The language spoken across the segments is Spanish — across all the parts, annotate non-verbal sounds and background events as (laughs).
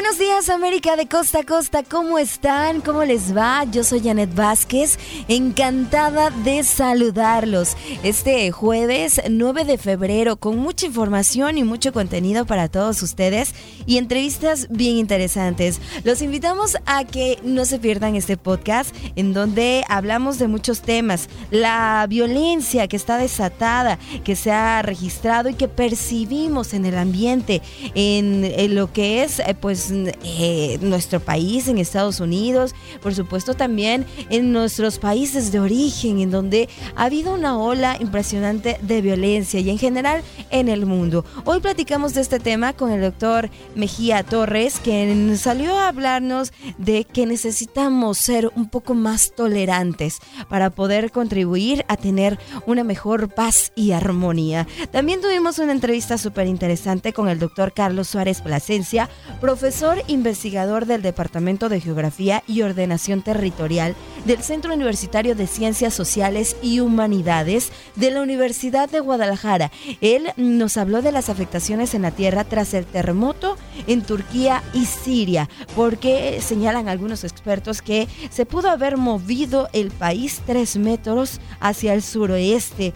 Buenos días América de costa a costa, ¿cómo están? ¿Cómo les va? Yo soy Janet Vázquez, encantada de saludarlos este jueves 9 de febrero con mucha información y mucho contenido para todos ustedes y entrevistas bien interesantes. Los invitamos a que no se pierdan este podcast en donde hablamos de muchos temas, la violencia que está desatada, que se ha registrado y que percibimos en el ambiente, en, en lo que es pues eh, nuestro país, en Estados Unidos, por supuesto también en nuestros países de origen, en donde ha habido una ola impresionante de violencia y en general en el mundo. Hoy platicamos de este tema con el doctor Mejía Torres, quien salió a hablarnos de que necesitamos ser un poco más tolerantes para poder contribuir a tener una mejor paz y armonía. También tuvimos una entrevista súper interesante con el doctor Carlos Suárez Plasencia, profesor investigador del Departamento de Geografía y Ordenación Territorial del Centro Universitario de Ciencias Sociales y Humanidades de la Universidad de Guadalajara. Él nos habló de las afectaciones en la tierra tras el terremoto en Turquía y Siria, porque señalan algunos expertos que se pudo haber movido el país tres metros hacia el suroeste.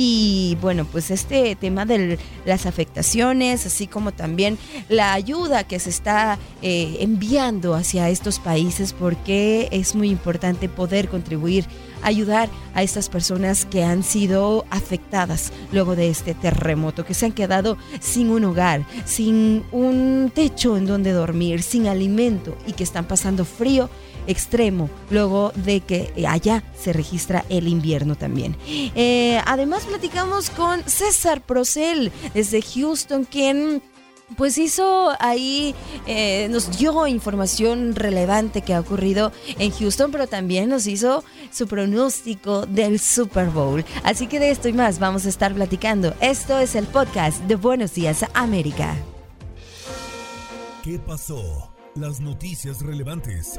Y bueno, pues este tema de las afectaciones, así como también la ayuda que se está eh, enviando hacia estos países, porque es muy importante poder contribuir, ayudar a estas personas que han sido afectadas luego de este terremoto, que se han quedado sin un hogar, sin un techo en donde dormir, sin alimento y que están pasando frío extremo luego de que allá se registra el invierno también. Eh, además platicamos con César Procel desde Houston, quien pues hizo ahí, eh, nos dio información relevante que ha ocurrido en Houston, pero también nos hizo su pronóstico del Super Bowl. Así que de esto y más vamos a estar platicando. Esto es el podcast de Buenos Días América. ¿Qué pasó? Las noticias relevantes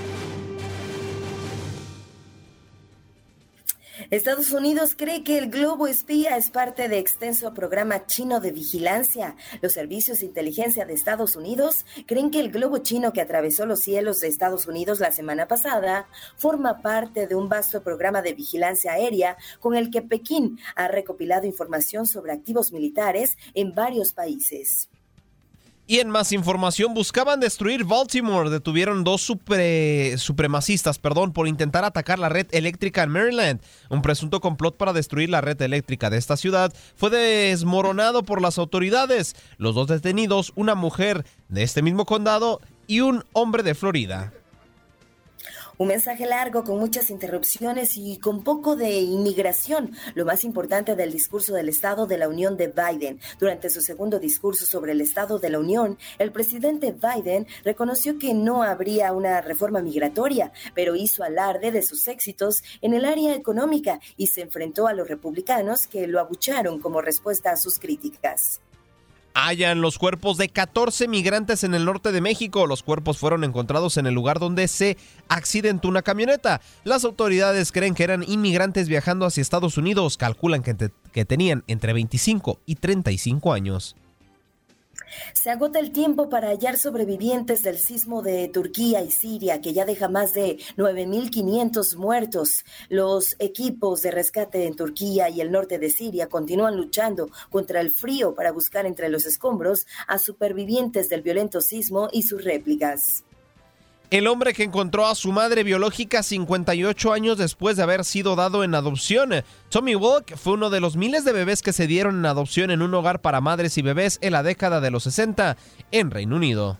Estados Unidos cree que el globo espía es parte de extenso programa chino de vigilancia. Los servicios de inteligencia de Estados Unidos creen que el globo chino que atravesó los cielos de Estados Unidos la semana pasada forma parte de un vasto programa de vigilancia aérea con el que Pekín ha recopilado información sobre activos militares en varios países. Y en más información, buscaban destruir Baltimore. Detuvieron dos supremacistas perdón, por intentar atacar la red eléctrica en Maryland. Un presunto complot para destruir la red eléctrica de esta ciudad fue desmoronado por las autoridades. Los dos detenidos, una mujer de este mismo condado y un hombre de Florida. Un mensaje largo con muchas interrupciones y con poco de inmigración, lo más importante del discurso del Estado de la Unión de Biden. Durante su segundo discurso sobre el Estado de la Unión, el presidente Biden reconoció que no habría una reforma migratoria, pero hizo alarde de sus éxitos en el área económica y se enfrentó a los republicanos que lo abucharon como respuesta a sus críticas. Hallan los cuerpos de 14 migrantes en el norte de México. Los cuerpos fueron encontrados en el lugar donde se accidentó una camioneta. Las autoridades creen que eran inmigrantes viajando hacia Estados Unidos. Calculan que, que tenían entre 25 y 35 años. Se agota el tiempo para hallar sobrevivientes del sismo de Turquía y Siria, que ya deja más de 9.500 muertos. Los equipos de rescate en Turquía y el norte de Siria continúan luchando contra el frío para buscar entre los escombros a supervivientes del violento sismo y sus réplicas. El hombre que encontró a su madre biológica 58 años después de haber sido dado en adopción. Tommy Walk fue uno de los miles de bebés que se dieron en adopción en un hogar para madres y bebés en la década de los 60 en Reino Unido.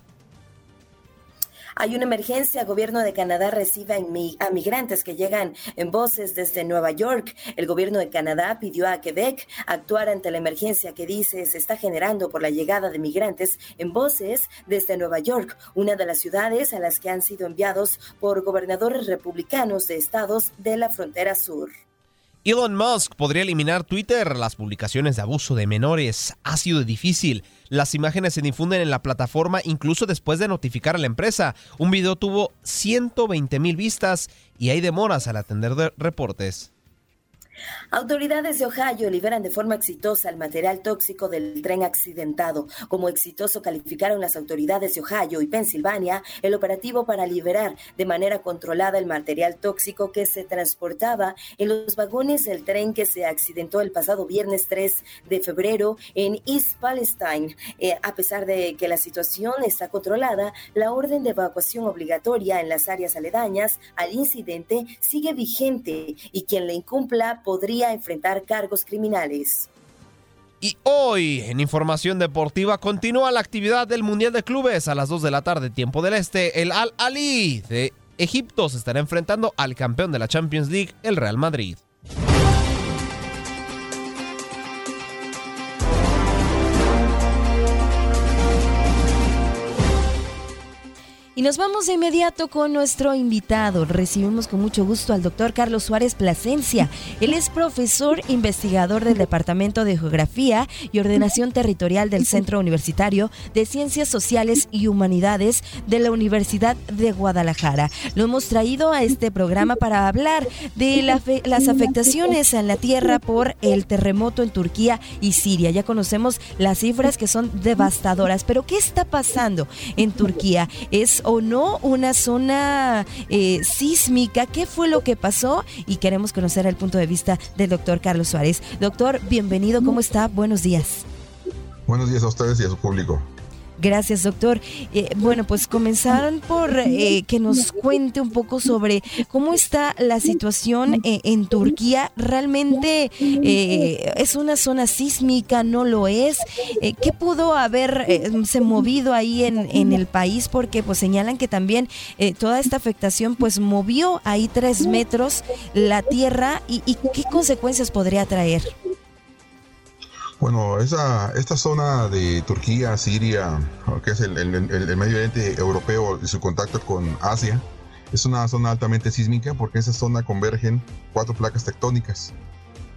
Hay una emergencia. El gobierno de Canadá recibe a migrantes que llegan en voces desde Nueva York. El gobierno de Canadá pidió a Quebec actuar ante la emergencia que dice se está generando por la llegada de migrantes en voces desde Nueva York, una de las ciudades a las que han sido enviados por gobernadores republicanos de estados de la frontera sur. Elon Musk podría eliminar Twitter. Las publicaciones de abuso de menores ha sido difícil. Las imágenes se difunden en la plataforma incluso después de notificar a la empresa. Un video tuvo 120 mil vistas y hay demoras al atender reportes. Autoridades de Ohio liberan de forma exitosa el material tóxico del tren accidentado. Como exitoso calificaron las autoridades de Ohio y Pensilvania el operativo para liberar de manera controlada el material tóxico que se transportaba en los vagones del tren que se accidentó el pasado viernes 3 de febrero en East Palestine. Eh, a pesar de que la situación está controlada, la orden de evacuación obligatoria en las áreas aledañas al incidente sigue vigente y quien le incumpla podría enfrentar cargos criminales. Y hoy, en información deportiva, continúa la actividad del Mundial de Clubes a las 2 de la tarde, tiempo del Este. El Al Ali de Egipto se estará enfrentando al campeón de la Champions League, el Real Madrid. Y nos vamos de inmediato con nuestro invitado. Recibimos con mucho gusto al doctor Carlos Suárez Plasencia. Él es profesor investigador del Departamento de Geografía y Ordenación Territorial del Centro Universitario de Ciencias Sociales y Humanidades de la Universidad de Guadalajara. Lo hemos traído a este programa para hablar de las afectaciones en la tierra por el terremoto en Turquía y Siria. Ya conocemos las cifras que son devastadoras, pero ¿qué está pasando en Turquía? ¿Es o no una zona eh, sísmica. ¿Qué fue lo que pasó? Y queremos conocer el punto de vista del doctor Carlos Suárez. Doctor, bienvenido, ¿cómo está? Buenos días. Buenos días a ustedes y a su público. Gracias, doctor. Eh, bueno, pues comenzaron por eh, que nos cuente un poco sobre cómo está la situación eh, en Turquía. ¿Realmente es una zona sísmica? ¿No lo es? ¿Qué pudo haber se movido ahí en, en, el país? Porque pues señalan que también toda esta afectación pues movió ahí tres metros la tierra y, y qué consecuencias podría traer. Bueno, esa, esta zona de Turquía, Siria, que es el, Medio Oriente europeo y su contacto con Asia, es una zona altamente sísmica porque en esa zona convergen cuatro placas tectónicas.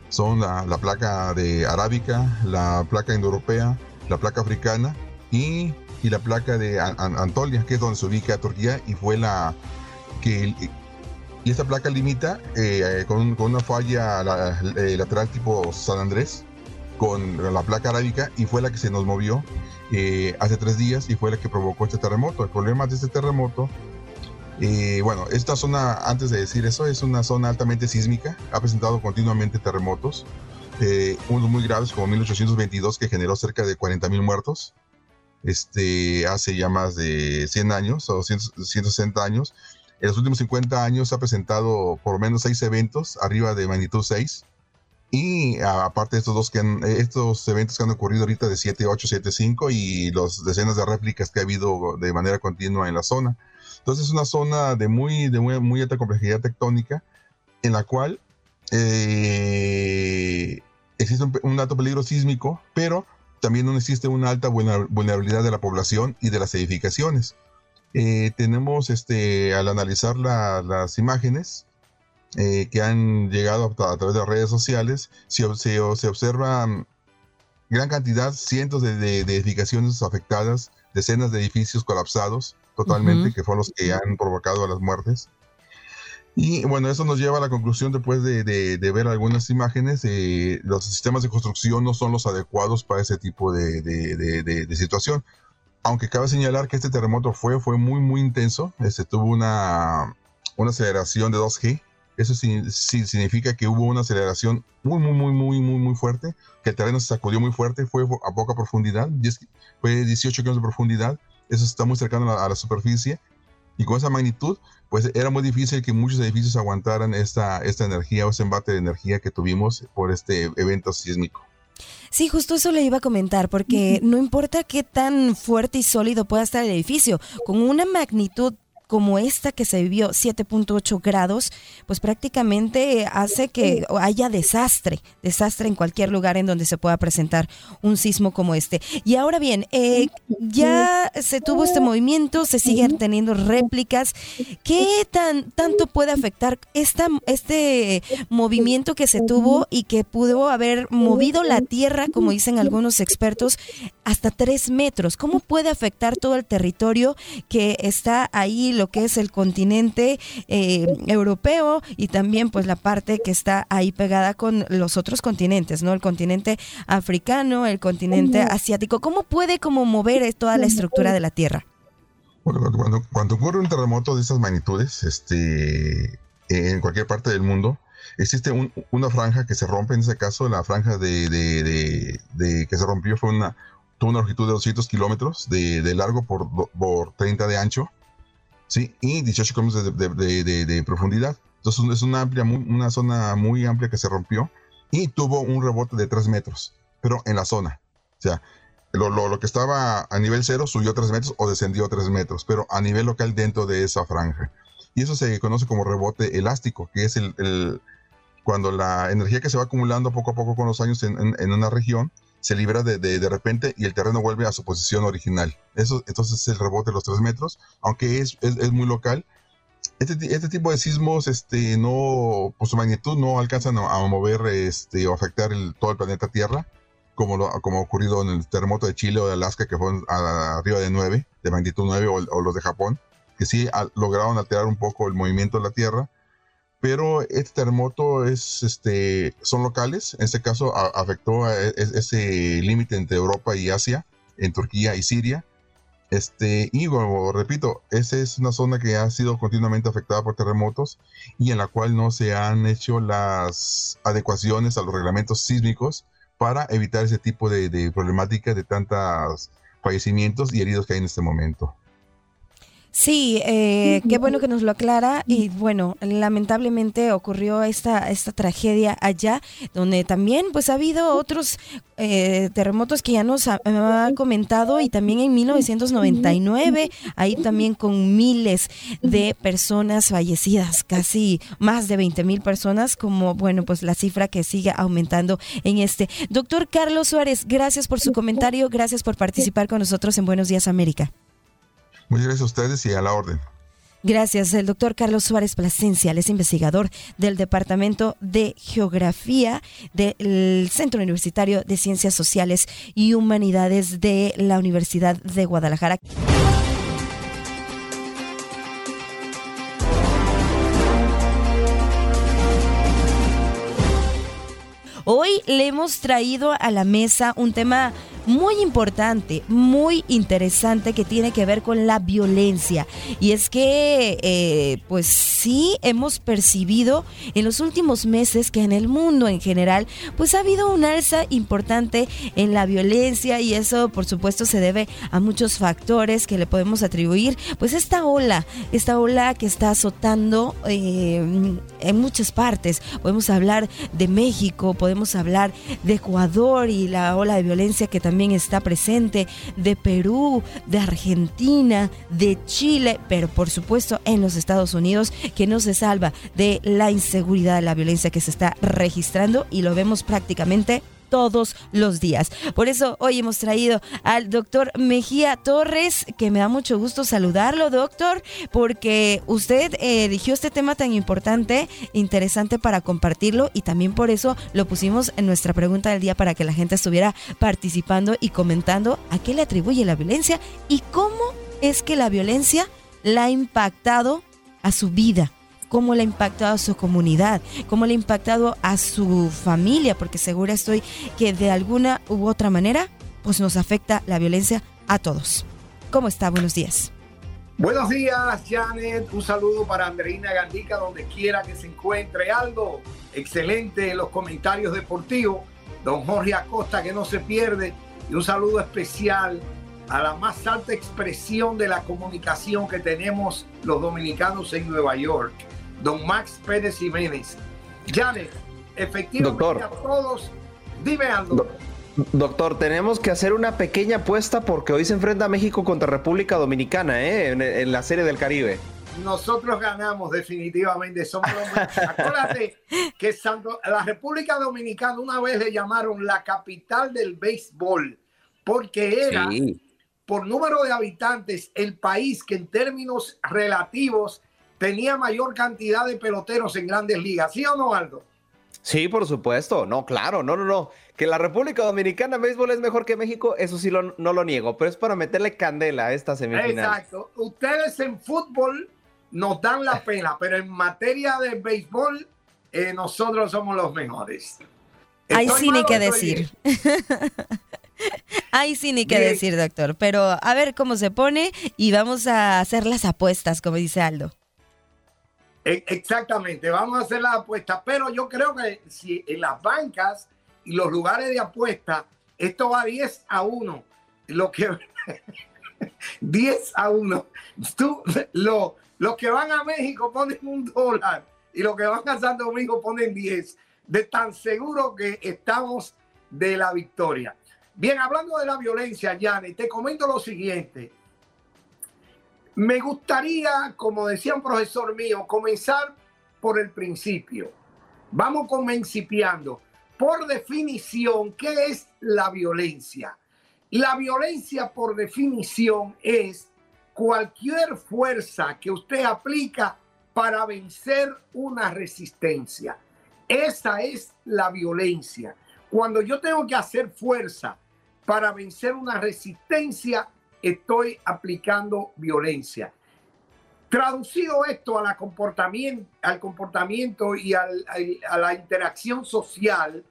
Son la, placa de arábica, la placa indoeuropea, la placa africana y, la placa de Antolia, que es donde se ubica Turquía y fue la que y esta placa limita eh, con, una falla eh, lateral tipo San Andrés con la placa arábica y fue la que se nos movió eh, hace tres días y fue la que provocó este terremoto. El problema de este terremoto, eh, bueno, esta zona, antes de decir eso, es una zona altamente sísmica, ha presentado continuamente terremotos, eh, unos muy graves como 1822 que generó cerca de 40.000 muertos, este, hace ya más de 100 años o 160 años. En los últimos 50 años ha presentado por lo menos 6 eventos arriba de magnitud 6 y aparte de estos dos que estos eventos que han ocurrido ahorita de 7, 8, 7, 5 y los decenas de réplicas que ha habido de manera continua en la zona. Entonces es una zona de muy, de muy, alta complejidad tectónica en la cual eh, existe un, alto peligro sísmico, pero también existe una alta vulnerabilidad de la población y de las edificaciones. Eh, tenemos, este, al analizar las imágenes, eh, que han llegado a, través de las redes sociales, se, se, se observa gran cantidad, cientos de, edificaciones afectadas, decenas de edificios colapsados totalmente, que fueron los que han provocado las muertes. Y bueno, eso nos lleva a la conclusión después de, ver algunas imágenes, eh, los sistemas de construcción no son los adecuados para ese tipo de, situación. Aunque cabe señalar que este terremoto fue, fue muy, muy intenso, este, tuvo una, una aceleración de 2G, eso significa que hubo una aceleración muy, muy, muy, muy, muy, muy fuerte, que el terreno se sacudió muy fuerte, fue a poca profundidad, fue 18 kilómetros de profundidad, eso está muy cercano a la superficie, y con esa magnitud, pues era muy difícil que muchos edificios aguantaran esta, esta energía o ese embate de energía que tuvimos por este evento sísmico. Sí, justo eso le iba a comentar, porque no importa qué tan fuerte y sólido pueda estar el edificio, con una magnitud como esta que se vivió 7.8 grados, pues prácticamente hace que haya desastre, desastre en cualquier lugar en donde se pueda presentar un sismo como este. Y ahora bien, eh, ya se tuvo este movimiento, se siguen teniendo réplicas. ¿Qué tan tanto puede afectar esta, este movimiento que se tuvo y que pudo haber movido la tierra, como dicen algunos expertos, hasta tres metros? ¿Cómo puede afectar todo el territorio que está ahí? Lo que es el continente eh, europeo y también pues la parte que está ahí pegada con los otros continentes, ¿no? El continente africano, el continente asiático. ¿Cómo puede como mover toda la estructura de la Tierra? Bueno, cuando, cuando ocurre un terremoto de esas magnitudes, este, en cualquier parte del mundo, existe una franja que se rompe, en ese caso la franja de, de, que se rompió fue una, tuvo una longitud de 200 kilómetros de, largo por, por 30 de ancho, ¿sí? Y 18 kilómetros de, profundidad. Entonces es una, amplia, una zona muy amplia que se rompió y tuvo un rebote de 3 metros, pero en la zona. O sea, lo, lo, que estaba a nivel cero subió 3 metros o descendió 3 metros, pero a nivel local dentro de esa franja. Y eso se conoce como rebote elástico, que es el, cuando la energía que se va acumulando poco a poco con los años en, en una región se libera de, de, repente y el terreno vuelve a su posición original. Eso, entonces es el rebote de los tres metros, aunque es, es, muy local. Este, este, tipo de sismos, este, no, por su magnitud, no alcanzan a, mover este, o afectar todo el planeta Tierra, como, lo, como ha ocurrido en el terremoto de Chile o de Alaska, que fueron arriba de 9, de magnitud 9, o, los de Japón, que sí lograron alterar un poco el movimiento de la Tierra, pero este terremoto es, este, son locales. En este caso afectó a e, ese límite entre Europa y Asia, en Turquía y Siria. Este, y repito, esa es una zona que ha sido continuamente afectada por terremotos y en la cual no se han hecho las adecuaciones a los reglamentos sísmicos para evitar ese tipo de, de problemática de tantos fallecimientos y heridos que hay en este momento. Sí, eh, qué bueno que nos lo aclara y bueno, lamentablemente ocurrió esta, esta tragedia allá, donde también pues ha habido otros eh, terremotos que ya nos ha, comentado y también en 1999, ahí también con miles de personas fallecidas, casi más de 20 mil personas, como bueno, pues la cifra que sigue aumentando en este. Doctor Carlos Suárez, gracias por su comentario, gracias por participar con nosotros en Buenos Días América. Muchas gracias a ustedes y a la orden. Gracias. El doctor Carlos Suárez Plasencia, es investigador del Departamento de Geografía del Centro Universitario de Ciencias Sociales y Humanidades de la Universidad de Guadalajara. Hoy le hemos traído a la mesa un tema muy importante, muy interesante que tiene que ver con la violencia. Y es que, eh, pues sí, hemos percibido en los últimos meses que en el mundo en general, pues ha habido un alza importante en la violencia y eso, por supuesto, se debe a muchos factores que le podemos atribuir. Pues esta ola, esta ola que está azotando eh, en muchas partes. Podemos hablar de México, podemos hablar de Ecuador y la ola de violencia que también está presente, de Perú, de Argentina, de Chile, pero por supuesto en los Estados Unidos, que no se salva de la inseguridad, de la violencia que se está registrando y lo vemos prácticamente todos los días. Por eso hoy hemos traído al doctor Mejía Torres, que me da mucho gusto saludarlo, doctor, porque usted eligió este tema tan importante, interesante para compartirlo y también por eso lo pusimos en nuestra pregunta del día para que la gente estuviera participando y comentando a qué le atribuye la violencia y cómo es que la violencia la ha impactado a su vida cómo le ha impactado a su comunidad, cómo le ha impactado a su familia, porque segura estoy que de alguna u otra manera, pues nos afecta la violencia a todos. ¿Cómo está? Buenos días. Buenos días, Janet. Un saludo para Andreina Gandica, donde quiera que se encuentre. Aldo, excelente los comentarios deportivos. Don Jorge Acosta, que no se pierde. Y un saludo especial a la más alta expresión de la comunicación que tenemos los dominicanos en Nueva York, don Max Pérez Jiménez. Janet, efectivamente a todos, dime algo. Doctor, tenemos que hacer una pequeña apuesta porque hoy se enfrenta México contra República Dominicana ¿eh? en, la Serie del Caribe. Nosotros ganamos definitivamente. Somos (laughs) Acuérdate que la República Dominicana una vez le llamaron la capital del béisbol porque era por número de habitantes el país que en términos relativos tenía mayor cantidad de peloteros en grandes ligas. ¿Sí o no, Aldo? Sí, por supuesto. No, claro, no, no, no. Que la República Dominicana en béisbol es mejor que México, eso sí no lo niego, pero es para meterle candela a esta semifinal. Exacto. Ustedes en fútbol nos dan la pena, (laughs) pero en materia de béisbol, eh, nosotros somos los mejores. Ahí sí ni que decir. (laughs) Ahí sí ni que decir, doctor. Pero a ver cómo se pone y vamos a hacer las apuestas, como dice Aldo. E, exactamente, vamos a hacer las apuestas, pero yo creo que si en las bancas y los lugares de apuesta, esto va 10 a 1. Lo que (laughs) 10 a 1. Tú, lo, los que van a México ponen un dólar y los que van a Santo Domingo ponen 10. De tan seguro que estamos de la victoria. Bien, hablando de la violencia, Yanni, te comento lo siguiente. Me gustaría, como decía un profesor mío, comenzar por el principio. Vamos comencipiando. Por definición, ¿qué es la violencia? La violencia, por definición, es cualquier fuerza que usted aplica para vencer una resistencia. Esa es la violencia. Cuando yo tengo que hacer fuerza para vencer una resistencia, estoy aplicando violencia. Traducido esto a la comportamiento, al comportamiento y a la interacción social,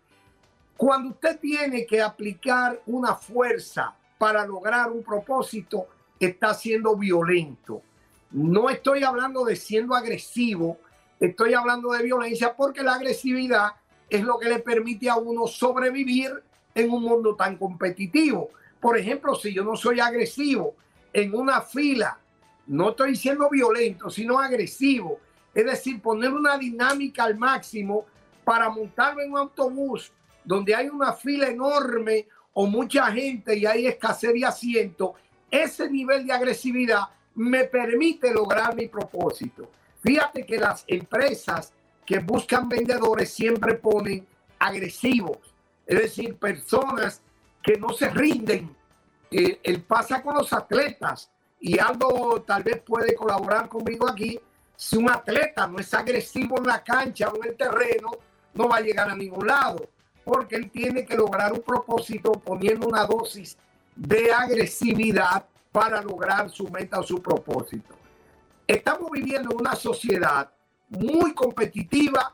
cuando usted tiene que aplicar una fuerza para lograr un propósito, está siendo violento. No estoy hablando de siendo agresivo, estoy hablando de violencia porque la agresividad es lo que le permite a uno sobrevivir en un mundo tan competitivo. Por ejemplo, si yo no soy agresivo en una fila, no estoy siendo violento, sino agresivo. Es decir, poner una dinámica al máximo para montarme en un autobús donde hay una fila enorme o mucha gente y hay escasez de asiento. Ese nivel de agresividad me permite lograr mi propósito. Fíjate que las empresas que buscan vendedores siempre ponen agresivos es decir, personas que no se rinden. Eh, el pasa con los atletas y algo tal vez puede colaborar conmigo aquí. Si un atleta no es agresivo en la cancha o en el terreno, no va a llegar a ningún lado, porque él tiene que lograr un propósito poniendo una dosis de agresividad para lograr su meta o su propósito. Estamos viviendo en una sociedad muy competitiva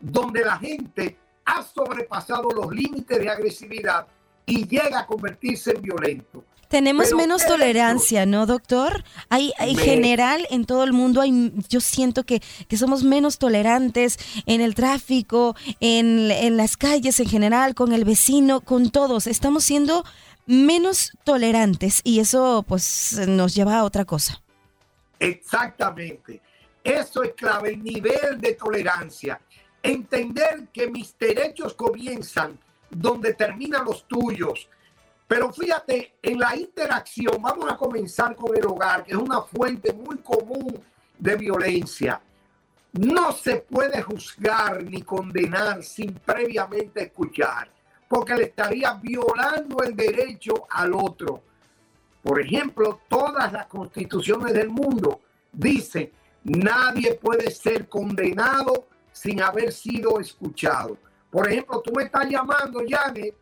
donde la gente ha sobrepasado los límites de agresividad y llega a convertirse en violento. Tenemos menos tolerancia, ¿no, doctor? Hay, hay general en todo el mundo, hay, yo siento que, que somos menos tolerantes en el tráfico, en, en las calles en general, con el vecino, con todos. Estamos siendo menos tolerantes y eso pues nos lleva a otra cosa. Exactamente. Eso es clave, el nivel de tolerancia entender que mis derechos comienzan donde terminan los tuyos. Pero fíjate, en la interacción, vamos a comenzar con el hogar, que es una fuente muy común de violencia. No se puede juzgar ni condenar sin previamente escuchar, porque le estaría violando el derecho al otro. Por ejemplo, todas las constituciones del mundo dicen, nadie puede ser condenado sin haber sido escuchado. Por ejemplo, tú me estás llamando, Janet,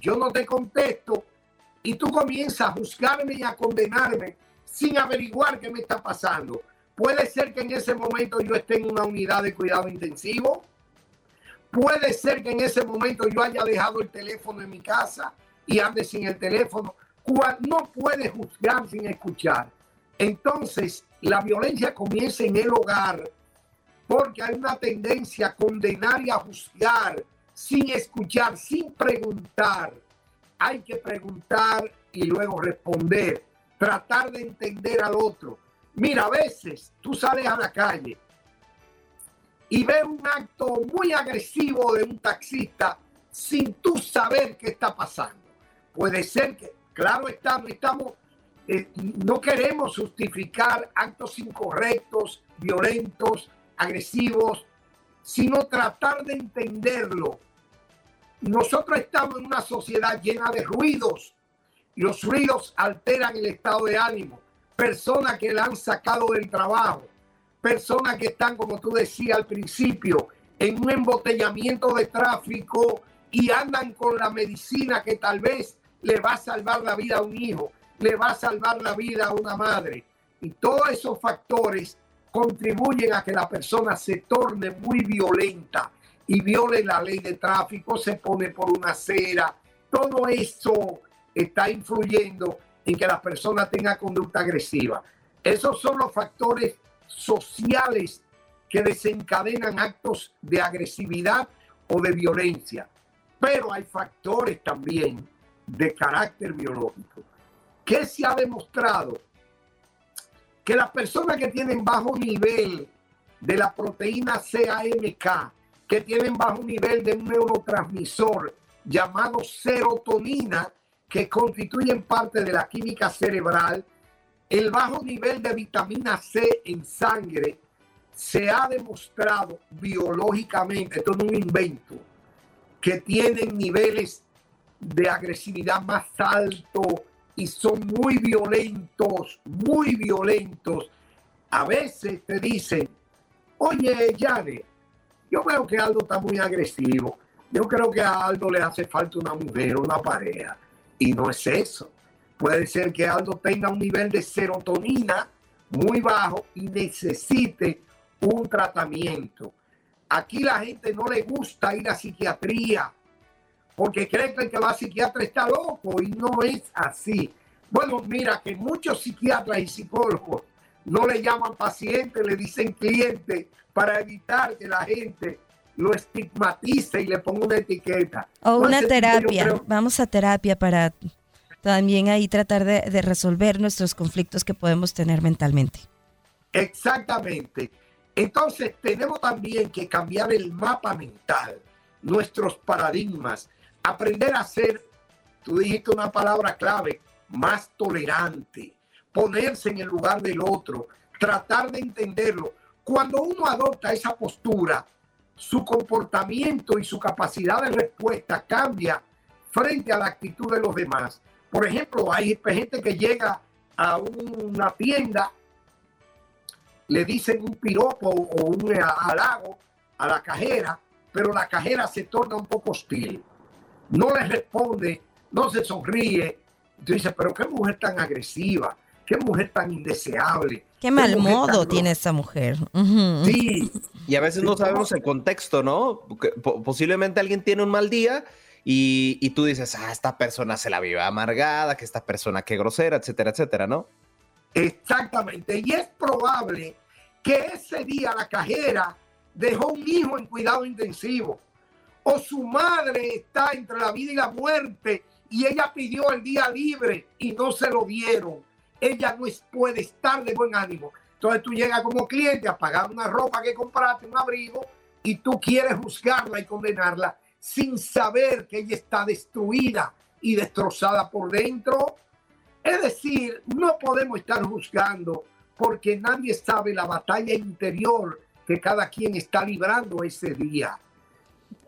yo no te contesto y tú comienzas a juzgarme y a condenarme sin averiguar qué me está pasando. Puede ser que en ese momento yo esté en una unidad de cuidado intensivo. Puede ser que en ese momento yo haya dejado el teléfono en mi casa y ande sin el teléfono. No puede juzgar sin escuchar. Entonces, la violencia comienza en el hogar porque hay una tendencia a condenar y a juzgar sin escuchar, sin preguntar. Hay que preguntar y luego responder, tratar de entender al otro. Mira, a veces tú sales a la calle y ves un acto muy agresivo de un taxista sin tú saber qué está pasando. Puede ser que, claro estamos, eh, no queremos justificar actos incorrectos, violentos, agresivos, sino tratar de entenderlo. Nosotros estamos en una sociedad llena de ruidos los ruidos alteran el estado de ánimo. Personas que la han sacado del trabajo, personas que están, como tú decías al principio, en un embotellamiento de tráfico y andan con la medicina que tal vez le va a salvar la vida a un hijo, le va a salvar la vida a una madre. Y todos esos factores contribuyen a que la persona se torne muy violenta y viole la ley de tráfico, se pone por una acera. Todo eso está influyendo en que la persona tenga conducta agresiva. Esos son los factores sociales que desencadenan actos de agresividad o de violencia. Pero hay factores también de carácter biológico que se ha demostrado que las personas que tienen bajo nivel de la proteína CAMK, que tienen bajo nivel de un neurotransmisor llamado serotonina, que constituyen parte de la química cerebral, el bajo nivel de vitamina C en sangre se ha demostrado biológicamente, esto es un invento, que tienen niveles de agresividad más altos, y son muy violentos, muy violentos. A veces te dicen, oye, Yane, yo veo que Aldo está muy agresivo. Yo creo que a Aldo le hace falta una mujer, una pareja. Y no es eso. Puede ser que Aldo tenga un nivel de serotonina muy bajo y necesite un tratamiento. Aquí la gente no le gusta ir a psiquiatría porque creen que el que va a psiquiatra está loco y no es así. Bueno, mira que muchos psiquiatras y psicólogos no le llaman paciente, le dicen cliente para evitar que la gente lo estigmatice y le ponga una etiqueta. O una terapia. Vamos a terapia para también ahí tratar de, de resolver nuestros conflictos que podemos tener mentalmente. Exactamente. Entonces tenemos también que cambiar el mapa mental, nuestros paradigmas aprender a ser, tú dijiste una palabra clave, más tolerante, ponerse en el lugar del otro, tratar de entenderlo. Cuando uno adopta esa postura, su comportamiento y su capacidad de respuesta cambia frente a la actitud de los demás. Por ejemplo, hay gente que llega a una tienda, le dicen un piropo o un halago a la cajera, pero la cajera se torna un poco hostil no le responde, no se sonríe. Tú dices, pero qué mujer tan agresiva, qué mujer tan indeseable. Qué mal modo tiene esa mujer. Sí. Y a veces no sabemos el contexto, ¿no? Posiblemente alguien tiene un mal día y, y, tú dices, ah, esta persona se la vive amargada, que esta persona qué grosera, etcétera, etcétera, ¿no? Exactamente. Y es probable que ese día la cajera dejó un hijo en cuidado intensivo o su madre está entre la vida y la muerte y ella pidió el día libre y no se lo dieron. Ella no puede estar de buen ánimo. Entonces tú llegas como cliente a pagar una ropa que compraste, un abrigo, y tú quieres juzgarla y condenarla sin saber que ella está destruida y destrozada por dentro. Es decir, no podemos estar juzgando porque nadie sabe la batalla interior que cada quien está librando ese día.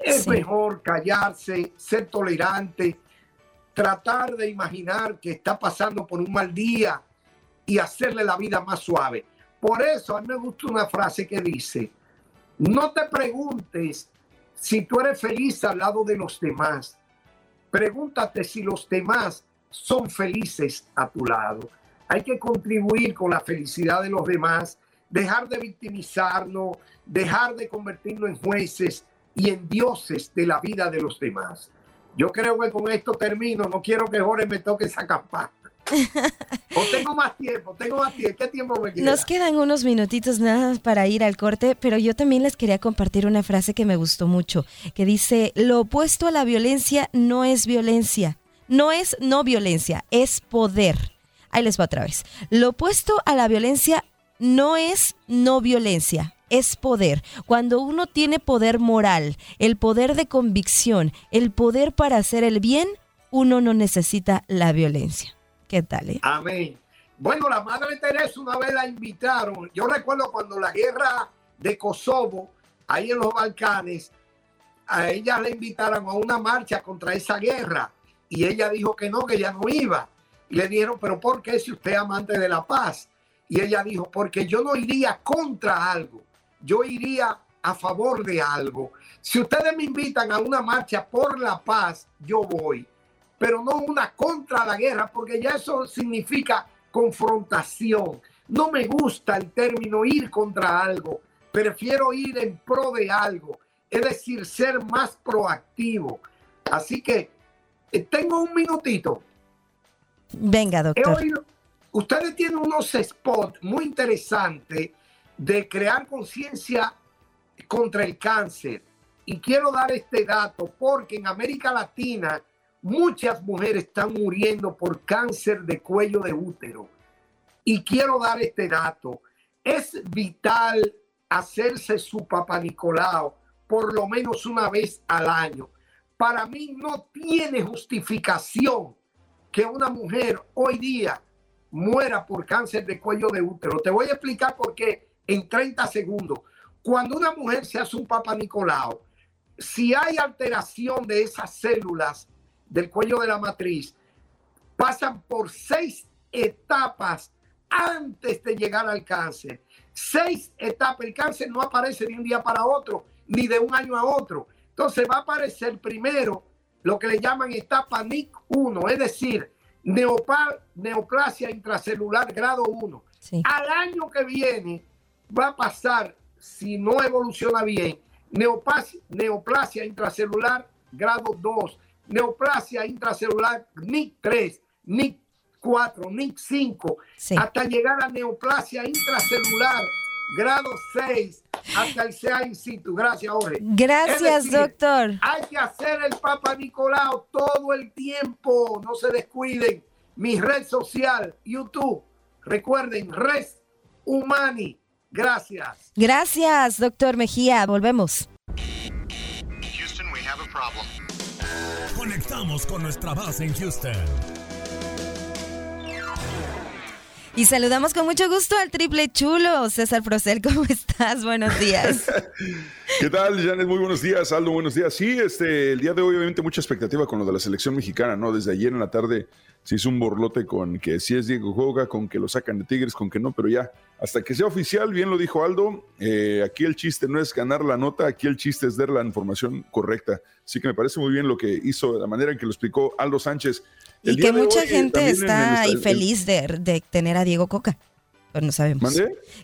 Es mejor callarse, ser tolerante, tratar de imaginar que está pasando por un mal día y hacerle la vida más suave. Por eso a mí me gusta una frase que dice, no te preguntes si tú eres feliz al lado de los demás. Pregúntate si los demás son felices a tu lado. Hay que contribuir con la felicidad de los demás dejar de victimizarnos, dejar de convertirnos en jueces y en dioses de la vida de los demás. Yo creo que con esto termino. No quiero que Jorge me toque esa campana. (laughs) o tengo más tiempo, tengo más tiempo. ¿Qué tiempo me queda? Nos quedan unos minutitos nada para ir al corte, pero yo también les quería compartir una frase que me gustó mucho, que dice, lo opuesto a la violencia no es violencia, no es no violencia, es poder. Ahí les va otra vez. Lo opuesto a la violencia no es no violencia, es poder. Cuando uno tiene poder moral, el poder de convicción, el poder para hacer el bien, uno no necesita la violencia. ¿Qué tal? Eh? Amén. Bueno, la Madre Teresa una vez la invitaron. Yo recuerdo cuando la guerra de Kosovo, ahí en los Balcanes, a ella la invitaron a una marcha contra esa guerra. Y ella dijo que no, que ya no iba. Y le dijeron, pero ¿por qué si usted es amante de la paz? Y ella dijo, porque yo no iría contra algo, yo iría a favor de algo. Si ustedes me invitan a una marcha por la paz, yo voy pero no una contra la guerra, porque ya eso significa confrontación. No me gusta el término ir contra algo, prefiero ir en pro de algo, es decir, ser más proactivo. Así que eh, tengo un minutito. Venga, doctor. ustedes tienen unos spots muy interesantes de crear conciencia contra el cáncer. Y quiero dar este dato porque en América Latina Muchas mujeres están muriendo por cáncer de cuello de útero. Y quiero dar este dato. Es vital hacerse su papá Nicolau por lo menos una vez al año. Para mí no tiene justificación que una mujer hoy día muera por cáncer de cuello de útero. Te voy a explicar por qué en 30 segundos. Cuando una mujer se hace un papá Nicolau, si hay alteración de esas células del cuello de la matriz pasan por seis etapas antes de llegar al cáncer. Seis etapas. El cáncer no aparece de un día para otro, ni de un año a otro. Entonces va a aparecer primero lo que le llaman etapa NIC 1, es decir, neoplasia intracelular grado 1. Al año que viene va a pasar, si no evoluciona bien, neoplasia intracelular grado 2 neoplasia intracelular NIC 3, NIC 4, NIC 5, hasta llegar a neoplasia intracelular grado 6 hasta el CA in situ. Gracias, Jorge. Gracias, doctor. Hay que hacer el Papa Nicolau todo el tiempo. No se descuiden. Mi red social, YouTube. Recuerden, Res Humani. Gracias. Gracias, doctor Mejía. Volvemos. Houston, we have a problem. Conectamos con nuestra base en Houston. Y saludamos con mucho gusto al triple chulo. César Procel, (laughs) ¿cómo estás? Buenos días. (laughs) ¿Qué tal, Janet? Muy buenos días. Aldo, buenos días. Sí, este, el día de hoy obviamente mucha expectativa con lo de la selección mexicana, ¿no? Desde ayer en la tarde se hizo un borlote con que si es Diego Joga, con que lo sacan de Tigres, con que no, pero ya, hasta que sea oficial, bien lo dijo Aldo, eh, aquí el chiste no es ganar la nota, aquí el chiste es dar la información correcta. Así que me parece muy bien lo que hizo, la manera en que lo explicó Aldo Sánchez. y que mucha gente está ahí feliz de, de tener a Diego Coca pues no sabemos.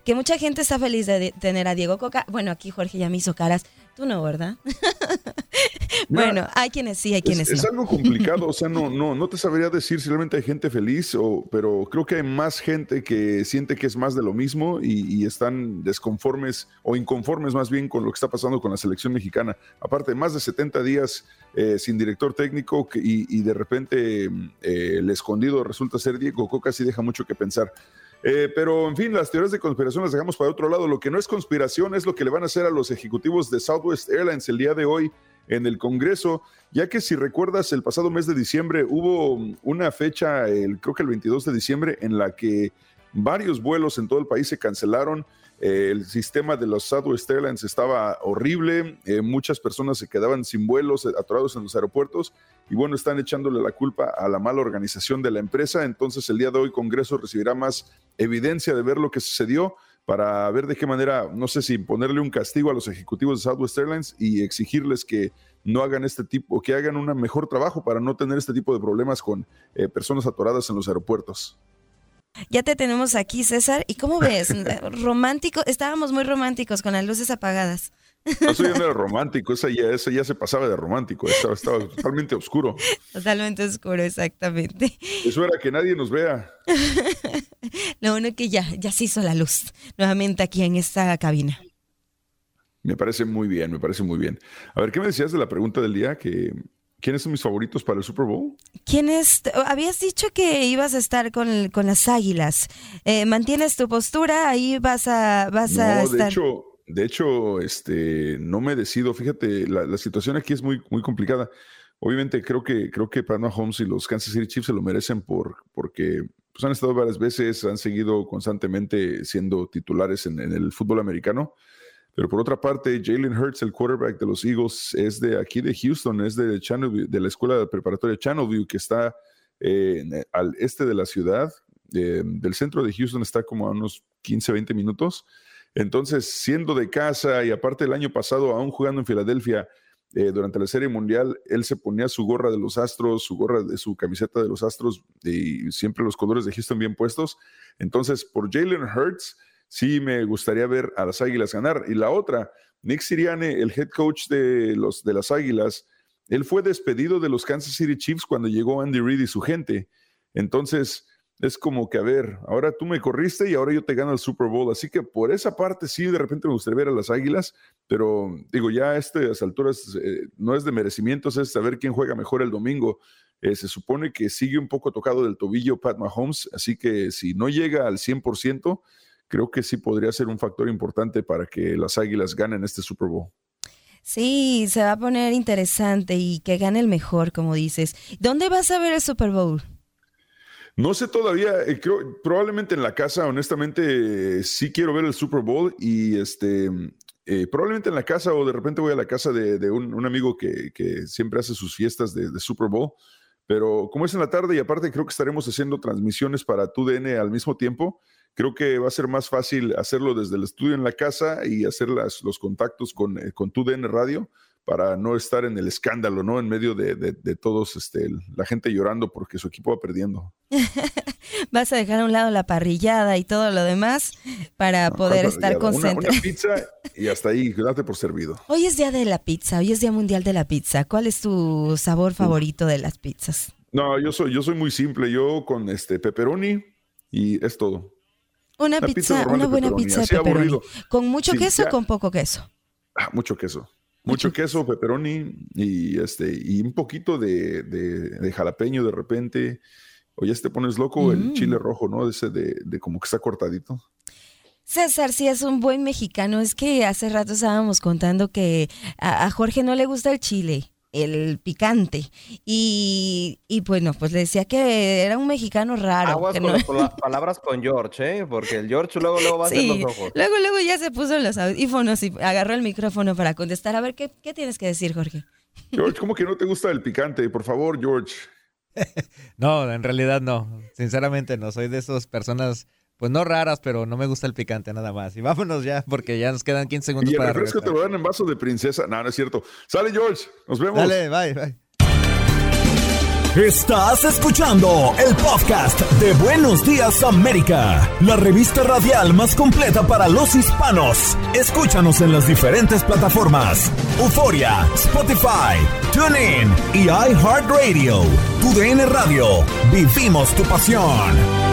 Que mucha gente está feliz de tener a Diego Coca. Bueno, aquí Jorge ya me hizo caras. Tú no, ¿verdad? (laughs) (laughs) bueno, hay quienes sí, hay quienes es, no. Es algo complicado, o sea, no, (laughs) no, no te sabría decir si realmente hay gente feliz, o, pero creo que hay más gente que siente que es más de lo mismo y, están desconformes o inconformes más bien con lo que está pasando con la selección mexicana. Aparte, más de 70 días eh, sin director técnico y, de repente eh, el escondido resulta ser Diego Coca, sí deja mucho que pensar. Eh, pero, en fin, las teorías de conspiración las dejamos para otro lado. Lo que no es conspiración es lo que le van a hacer a los ejecutivos de Southwest Airlines el día de hoy en el Congreso, ya que si recuerdas, el pasado mes de diciembre hubo una fecha, el, creo que el 22 de diciembre, en la que varios vuelos en todo el país se cancelaron eh, el sistema de los Southwest Airlines estaba horrible, eh, muchas personas se quedaban sin vuelos, eh, atorados en los aeropuertos, y bueno, están echándole la culpa a la mala organización de la empresa. Entonces, el día de hoy, Congreso recibirá más evidencia de ver lo que sucedió para ver de qué manera, no sé si ponerle un castigo a los ejecutivos de Southwest Airlines y exigirles que no hagan este tipo, que hagan un mejor trabajo para no tener este tipo de problemas con personas atoradas en los aeropuertos. Ya te tenemos aquí, César. ¿Y cómo ves? (laughs) Romántico, estábamos muy románticos con las luces apagadas. No soy un romántico, esa ya, esa ya se pasaba de romántico, estaba, estaba totalmente oscuro. Totalmente oscuro, exactamente. Eso era que nadie nos vea. (laughs) Lo bueno que ya, ya se hizo la luz nuevamente aquí en esta cabina. Me parece muy bien, me parece muy bien. A ver, ¿qué me decías de la pregunta del día? Que, ¿Quiénes son mis favoritos para el Super Bowl? ¿Quiénes? Habías dicho que ibas a estar con, con las águilas. Eh, ¿Mantienes tu postura? Ahí vas a, vas no, a estar. De hecho, de hecho, este, no me decido. Fíjate, la, situación aquí es muy, muy complicada. Obviamente creo que, creo que Pat Mahomes y los Kansas City Chiefs se lo merecen por, porque pues, han estado varias veces, han seguido constantemente siendo titulares en, el fútbol americano. Pero por otra parte, Jalen Hurts, el quarterback de los Eagles, es de aquí de Houston, es de, de la escuela preparatoria Channelview, que está eh, al este de la ciudad. Eh, del centro de Houston está como a unos 15, 20 minutos. Entonces, siendo de casa y aparte el año pasado, aún jugando en Filadelfia, eh, durante la Serie Mundial, él se ponía su gorra de los Astros, su gorra de su camiseta de los Astros y siempre los colores de Houston bien puestos. Entonces, por Jalen Hurts, sí me gustaría ver a las Águilas ganar. Y la otra, Nick Siriane, el head coach de, los, de las Águilas, él fue despedido de los Kansas City Chiefs cuando llegó Andy Reid y su gente. Entonces, es como que, a ver, ahora tú me corriste y ahora yo te gano el Super Bowl. Así que por esa parte sí, de repente me gustaría ver a las Águilas, pero digo, ya a estas alturas eh, no es de merecimientos, es saber quién juega mejor el domingo. Eh, se supone que sigue un poco tocado del tobillo Pat Mahomes, así que si no llega al 100%, creo que sí podría ser un factor importante para que las Águilas ganen este Super Bowl. Sí, se va a poner interesante y que gane el mejor, como dices. ¿Dónde vas a ver el Super Bowl? No sé todavía, eh, creo, probablemente en la casa, honestamente, sí quiero ver el Super Bowl y este, eh, probablemente en la casa o de repente voy a la casa de, un, amigo que, siempre hace sus fiestas de, Super Bowl, pero como es en la tarde y aparte creo que estaremos haciendo transmisiones para TUDN al mismo tiempo, creo que va a ser más fácil hacerlo desde el estudio en la casa y hacer las, los contactos con, eh, con TUDN Radio para no estar en el escándalo, ¿no? En medio de, todos, este, la gente llorando porque su equipo va perdiendo. (laughs) Vas a dejar a un lado la parrillada y todo lo demás para poder estar concentrado. Una, pizza y hasta ahí, date por servido. Hoy es día de la pizza, hoy es día mundial de la pizza. ¿Cuál es tu sabor favorito de las pizzas? No, yo soy, yo soy muy simple, yo con este pepperoni y es todo. Una pizza, una buena pizza de pepperoni. ¿Con mucho queso o con poco queso? Ah, mucho queso. Mucho queso, pepperoni y, este, y un poquito de, de, jalapeño de repente. O ya te pones loco el mm. chile rojo, ¿no? Ese de, de como que está cortadito. César, si es un buen mexicano, es que hace rato estábamos contando que a, Jorge no le gusta el chile el picante. Y, y, bueno, pues le decía que era un mexicano raro. Aguas con las (laughs) palabras con George, ¿eh? Porque el George luego, luego va a hacer los ojos. Luego, luego ya se puso los audífonos y agarró el micrófono para contestar. A ver, ¿qué, qué tienes que decir, Jorge? George, ¿cómo que no te gusta el picante? Por favor, George. (laughs) no, en realidad no. Sinceramente no. Soy de esas personas pues no raras, pero no me gusta el picante nada más. Y vámonos ya, porque ya nos quedan 15 segundos y el para refresco te lo dan en vaso de princesa. No, no es cierto. Sale, George. Nos vemos. Dale, bye, bye. Estás escuchando el podcast de Buenos Días América, la revista radial más completa para los hispanos. Escúchanos en las diferentes plataformas: Euforia, Spotify, TuneIn y iHeartRadio. Tu DN Radio. Vivimos tu pasión.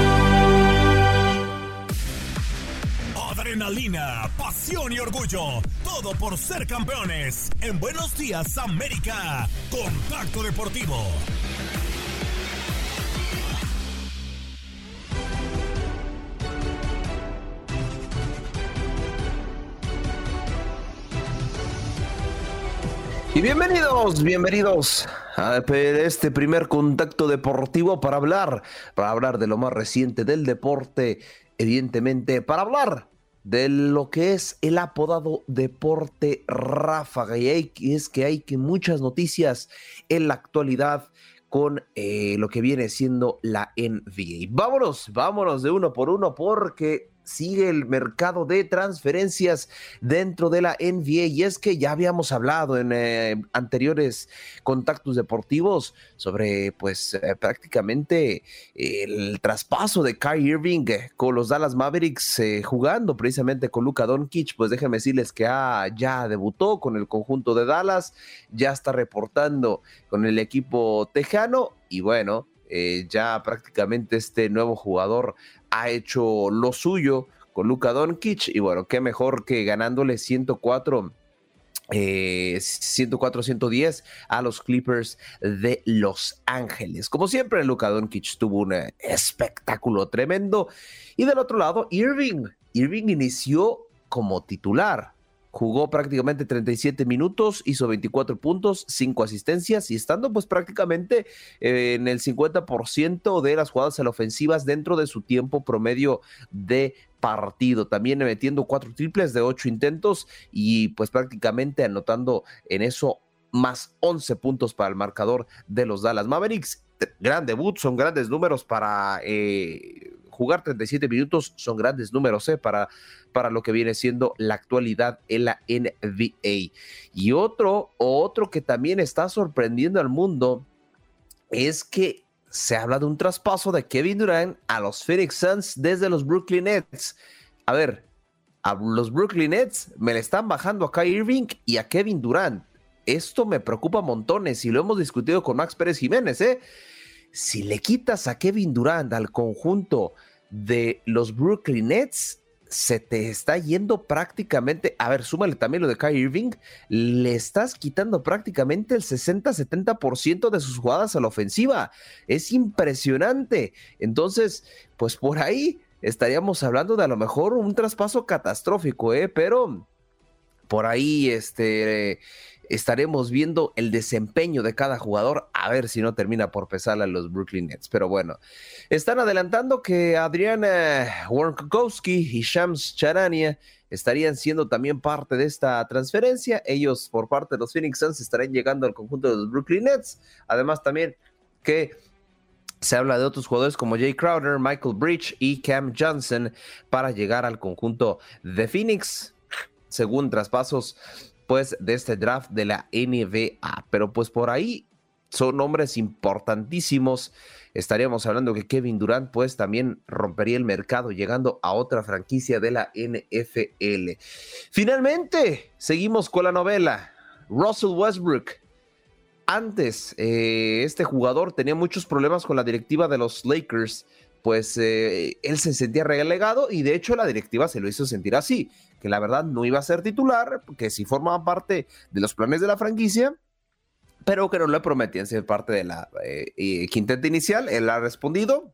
Todo por ser campeones. En Buenos Días, América. Contacto Deportivo. Y bienvenidos, bienvenidos a este primer contacto deportivo para hablar, para hablar de lo más reciente del deporte, evidentemente, para hablar de lo que es el apodado deporte ráfaga. Y es que hay que muchas noticias en la actualidad con eh, lo que viene siendo la NBA. Vámonos, vámonos de uno por uno porque sigue el mercado de transferencias dentro de la NBA y es que ya habíamos hablado en eh, anteriores contactos deportivos sobre pues eh, prácticamente el traspaso de Kyrie Irving eh, con los Dallas Mavericks jugando precisamente con Luka Doncic, pues déjenme decirles que ah, ya debutó con el conjunto de Dallas, ya está reportando con el equipo tejano. Y bueno, ya prácticamente este nuevo jugador ha hecho lo suyo con Luka Doncic y bueno, qué mejor que ganándole 104 104-110 eh, a los Clippers de Los Ángeles. Como siempre, Luka Doncic tuvo un espectáculo tremendo. Y del otro lado, Irving. Irving inició como titular. Jugó prácticamente 37 minutos, hizo 24 puntos, 5 asistencias y estando pues prácticamente eh, en el 50% de las jugadas a la ofensivas dentro de su tiempo promedio de partido. También metiendo cuatro triples de ocho intentos y pues prácticamente anotando en eso más 11 puntos para el marcador de los Dallas Mavericks. Gran debut, son grandes números para eh, jugar 37 minutos, son grandes números eh, para para lo que viene siendo la actualidad en la NBA. Y otro, otro que también está sorprendiendo al mundo es que se habla de un traspaso de Kevin Durant a los Phoenix Suns desde los Brooklyn Nets. A ver, a los Brooklyn Nets me le están bajando a Kyrie Irving y a Kevin Durant. Esto me preocupa montones y lo hemos discutido con Max Pérez Jiménez, ¿eh? Si le quitas a Kevin Durant al conjunto de los Brooklyn Nets, se te está yendo prácticamente, a ver, súmale también lo de Kyrie Irving, le estás quitando prácticamente el 60-70% de sus jugadas a la ofensiva. Es impresionante. Entonces, pues por ahí estaríamos hablando de a lo mejor un traspaso catastrófico, ¿eh? Pero por ahí, este estaremos viendo el desempeño de cada jugador, a ver si no termina por pesar a los Brooklyn Nets. Pero bueno, están adelantando que Adriana Warnkowski y Shams Charania estarían siendo también parte de esta transferencia. Ellos, por parte de los Phoenix Suns, estarán llegando al conjunto de los Brooklyn Nets. Además, también que se habla de otros jugadores como Jay Crowder, Michael Bridge y Cam Johnson para llegar al conjunto de Phoenix. Según traspasos pues de este draft de la NBA. Pero pues por ahí son nombres importantísimos. Estaríamos hablando que Kevin Durant pues también rompería el mercado llegando a otra franquicia de la NFL. Finalmente, seguimos con la novela. Russell Westbrook. Antes, eh, este jugador tenía muchos problemas con la directiva de los Lakers, pues eh, él se sentía relegado y de hecho la directiva se lo hizo sentir así que la verdad no iba a ser titular, que si formaba parte de los planes de la franquicia, pero que no le prometían ser parte de la eh, quinteta inicial. Él ha respondido,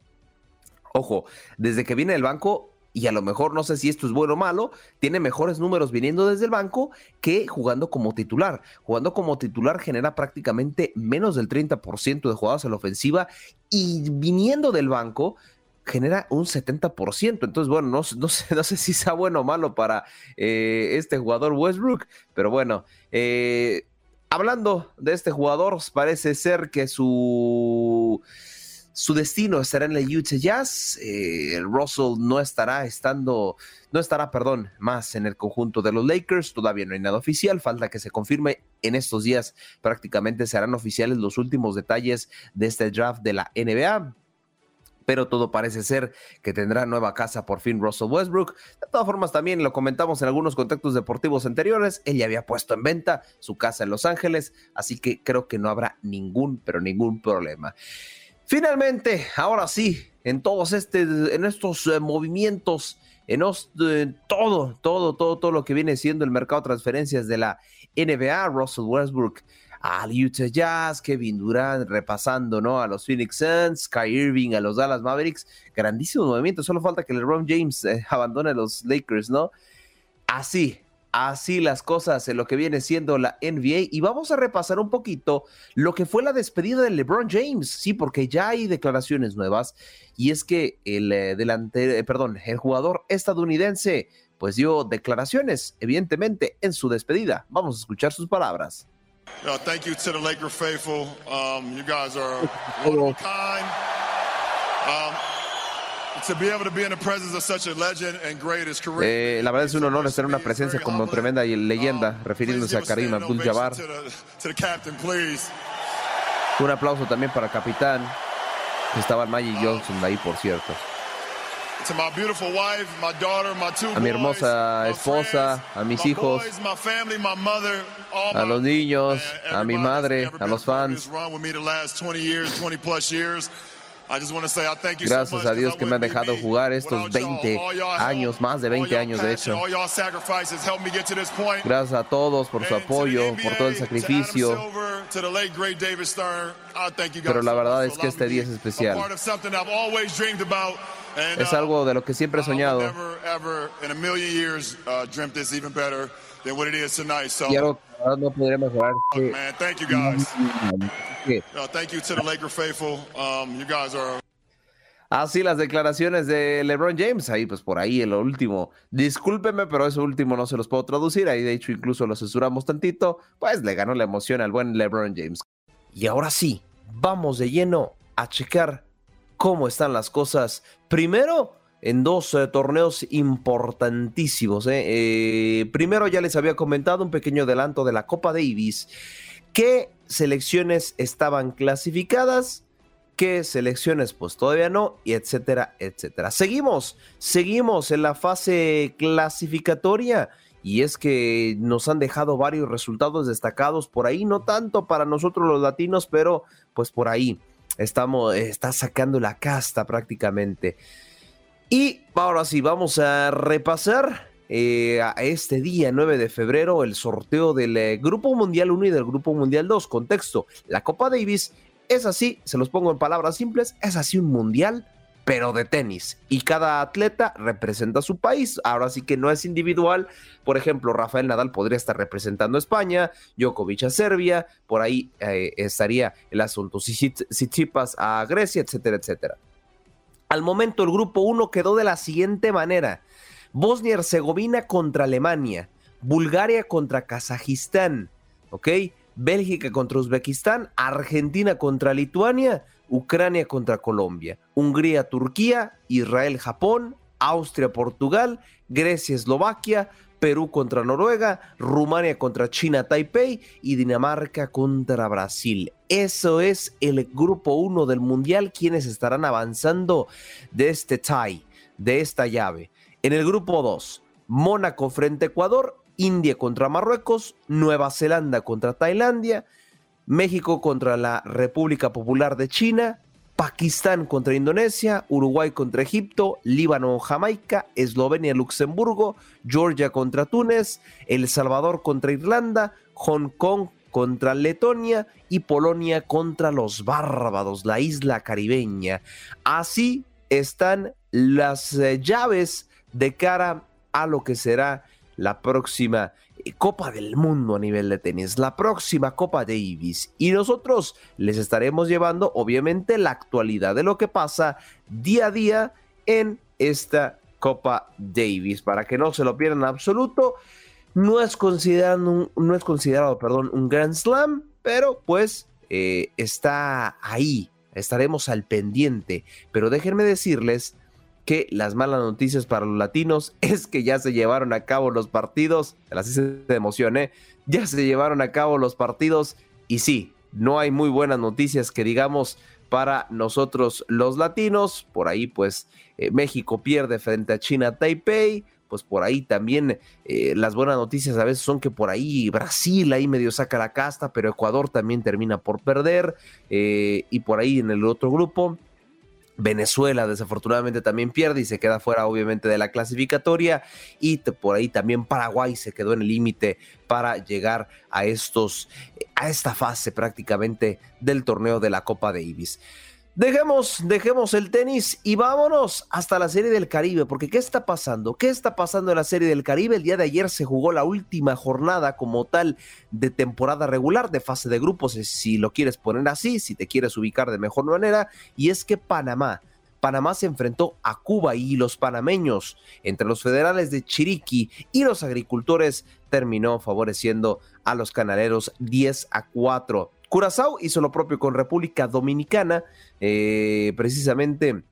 ojo, desde que viene del banco, y a lo mejor no sé si esto es bueno o malo, tiene mejores números viniendo desde el banco que jugando como titular. Jugando como titular genera prácticamente menos del 30% de jugadas a la ofensiva y viniendo del banco genera un 70%. Entonces, bueno, no, no, sé, no sé si sea bueno o malo para eh, este jugador Westbrook, pero bueno, eh, hablando de este jugador, parece ser que su, su destino estará en el Utah Jazz. Eh, Russell no estará estando, no estará, perdón, más en el conjunto de los Lakers. Todavía no hay nada oficial, falta que se confirme. En estos días prácticamente serán oficiales los últimos detalles de este draft de la NBA pero todo parece ser que tendrá nueva casa por fin Russell Westbrook. De todas formas, también lo comentamos en algunos contactos deportivos anteriores, él ya había puesto en venta su casa en Los Ángeles, así que creo que no habrá ningún, pero ningún problema. Finalmente, ahora sí, en todos este, en estos eh, movimientos, en, en todo, todo, todo, todo lo que viene siendo el mercado de transferencias de la NBA, Russell Westbrook al Utah Jazz, Kevin Durant repasando, ¿no? A los Phoenix Suns, Kai Irving, a los Dallas Mavericks. Grandísimo movimiento, solo falta que LeBron James eh, (laughs) abandone a los Lakers, ¿no? Así, así las cosas en lo que viene siendo la NBA. Y vamos a repasar un poquito lo que fue la despedida de LeBron James. Sí, porque ya hay declaraciones nuevas. Y es que el eh, eh, perdón, el jugador estadounidense, pues dio declaraciones, evidentemente, en su despedida. Vamos a escuchar sus palabras. You know, thank you to the Laker faithful. Um, you guys are one of a kind. Um, Eh, la verdad es un honor estar en una presencia como tremenda leyenda, refiriéndose a Karim Abdul-Jabbar. Un aplauso también para capitán, que estaba Magic Johnson ahí, por cierto. A mi hermosa esposa, a mis hijos, a los niños, a mi madre, a los fans. Gracias a Dios que me han dejado jugar estos 20 años, más de 20 años de hecho. Gracias a todos por su apoyo, por todo el sacrificio. Pero la verdad es que este día es especial. Es algo de lo que siempre he soñado. Y algo que no podría mejorar. Así las declaraciones de LeBron James, ahí pues por ahí en lo último. Discúlpeme, pero eso último no se los puedo traducir, ahí de hecho incluso lo censuramos tantito, pues le ganó la emoción al buen LeBron James. Y ahora sí, vamos de lleno a checar cómo están las cosas. Primero, en dos eh, torneos importantísimos. Eh. Eh, primero ya les había comentado un pequeño adelanto de la Copa Davis. ¿Qué selecciones estaban clasificadas? ¿Qué selecciones pues todavía no? Y etcétera, etcétera. Seguimos, seguimos en la fase clasificatoria. Y es que nos han dejado varios resultados destacados por ahí, no tanto para nosotros los latinos, pero pues por ahí estamos, está sacando la casta prácticamente. Y ahora sí, vamos a repasar eh, a este día 9 de febrero el sorteo del eh, Grupo Mundial 1 y del Grupo Mundial 2. Contexto, la Copa Davis es así, se los pongo en palabras simples, es así un mundial, pero de tenis. Y cada atleta representa a su país. Ahora sí que no es individual. Por ejemplo, Rafael Nadal podría estar representando a España, Djokovic a Serbia, por ahí eh, estaría el asunto Tsitsipas a Grecia, etcétera, etcétera. Al momento el grupo 1 quedó de la siguiente manera. Bosnia y Herzegovina contra Alemania, Bulgaria contra Kazajistán, ¿ok? Bélgica contra Uzbekistán, Argentina contra Lituania, Ucrania contra Colombia, Hungría, Turquía, Israel, Japón, Austria, Portugal, Grecia, Eslovaquia, Perú contra Noruega, Rumania contra China, Taipei y Dinamarca contra Brasil. Eso es el grupo 1 del Mundial, quienes estarán avanzando de este tie, de esta llave. En el grupo 2, Mónaco frente a Ecuador, India contra Marruecos, Nueva Zelanda contra Tailandia, México contra la República Popular de China, Pakistán contra Indonesia, Uruguay contra Egipto, Líbano, Jamaica, Eslovenia, Luxemburgo, Georgia contra Túnez, El Salvador contra Irlanda, Hong Kong contra Letonia y Polonia contra los Bárbados, la isla caribeña. Así están las eh, llaves de cara a lo que será la próxima Copa del Mundo a nivel de tenis, la próxima Copa Davis. Y nosotros les estaremos llevando, obviamente, la actualidad de lo que pasa día a día en esta Copa Davis, para que no se lo pierdan en absoluto. No es considerado no es considerado, perdón, un Grand Slam, pero pues eh, está ahí. Estaremos al pendiente. Pero déjenme decirles que las malas noticias para los latinos (laughs) es que ya se llevaron a cabo los partidos, así se emocioné, ya se llevaron a cabo los partidos y sí, no hay muy buenas noticias que digamos para nosotros los latinos, por ahí pues eh, México pierde frente a China Taipei, pues por ahí también eh, las buenas noticias a veces son que por ahí Brasil ahí medio saca la casta, pero Ecuador también termina por perder eh, y por ahí en el otro grupo Venezuela desafortunadamente también pierde y se queda fuera obviamente de la clasificatoria y por ahí también Paraguay se quedó en el límite para llegar a estos a esta fase prácticamente del torneo de la Copa Davis. Dejemos, dejemos el tenis y vámonos hasta la Serie del Caribe, porque ¿qué está pasando? ¿Qué está pasando en la Serie del Caribe? El día de ayer se jugó la última jornada como tal de temporada regular, de fase de grupos, si lo quieres poner así, si te quieres ubicar de mejor manera, y es que Panamá, Panamá se enfrentó a Cuba y los panameños, entre los federales de Chiriquí y los agricultores, terminó favoreciendo a los canaleros 10 a 4. Curazao hizo lo propio con República Dominicana, eh, precisamente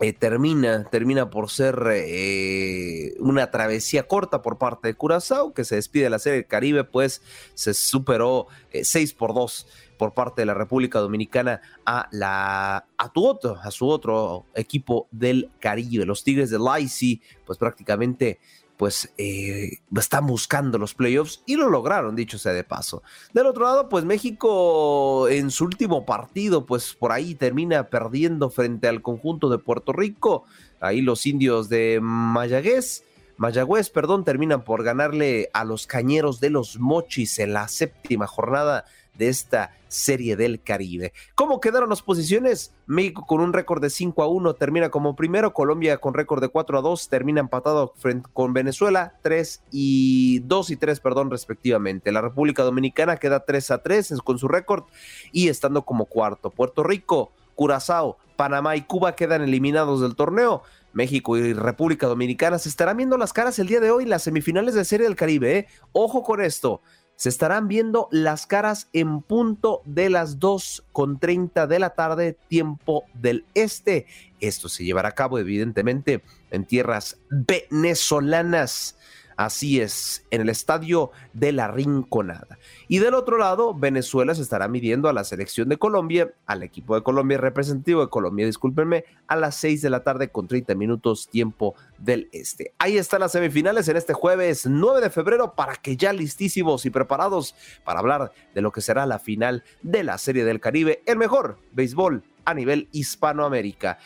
eh, termina, termina por ser eh, una travesía corta por parte de Curazao, que se despide de la Serie del Caribe, pues se superó 6 por 2 por parte de la República Dominicana a la a tu otro, a su otro equipo del Caribe, los Tigres de Lacy, pues prácticamente pues eh, están buscando los playoffs y lo lograron, dicho sea de paso. Del otro lado, pues México en su último partido, pues por ahí termina perdiendo frente al conjunto de Puerto Rico. Ahí los indios de Mayagüez, Mayagüez, perdón, terminan por ganarle a los cañeros de los Mochis en la séptima jornada de esta Serie del Caribe. ¿Cómo quedaron las posiciones? México con un récord de 5 a 1 termina como primero, Colombia con récord de 4 a 2 termina empatado frente con Venezuela 3 y 2 y 3, perdón, respectivamente. La República Dominicana queda 3 a 3 con su récord y estando como cuarto. Puerto Rico, Curazao, Panamá y Cuba quedan eliminados del torneo. México y República Dominicana se estarán viendo las caras el día de hoy en las semifinales de Serie del Caribe. ¿eh? Ojo con esto se estarán viendo las caras en punto de las 2 con 30 de la tarde, tiempo del este. Esto se llevará a cabo, evidentemente, en tierras venezolanas. Así es, en el estadio de la Rinconada. Y del otro lado, Venezuela se estará midiendo a la selección de Colombia, al equipo de Colombia, representativo de Colombia, discúlpenme, a las 6 de la tarde con 30 minutos tiempo del este. Ahí están las semifinales en este jueves 9 de febrero para que ya listísimos y preparados para hablar de lo que será la final de la Serie del Caribe, el mejor béisbol a nivel Hispanoamérica.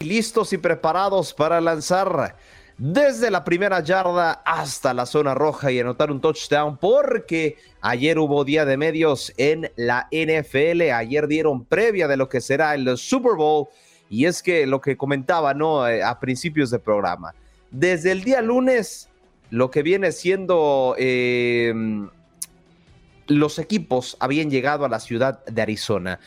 Listos y preparados para lanzar desde la primera yarda hasta la zona roja y anotar un touchdown porque ayer hubo día de medios en la NFL, ayer dieron previa de lo que será el Super Bowl. Y es que lo que comentaba no eh, a principios de programa, desde el día lunes lo que viene siendo eh, los equipos habían llegado a la ciudad de Arizona.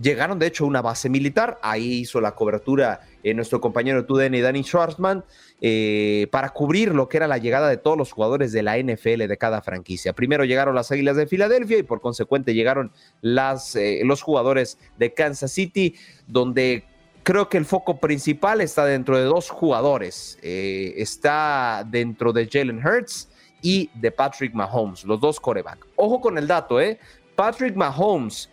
Llegaron de hecho a una base militar, ahí hizo la cobertura eh, nuestro compañero TUDN Danny Schwarzman eh, para cubrir lo que era la llegada de todos los jugadores de la NFL de cada franquicia. Primero llegaron las Águilas de Filadelfia y por consecuente llegaron eh, los jugadores de Kansas City, donde creo que el foco principal está dentro de dos jugadores. está dentro de Jalen Hurts y de Patrick Mahomes, los dos coreback. Ojo con el dato, ¿eh? Patrick Mahomes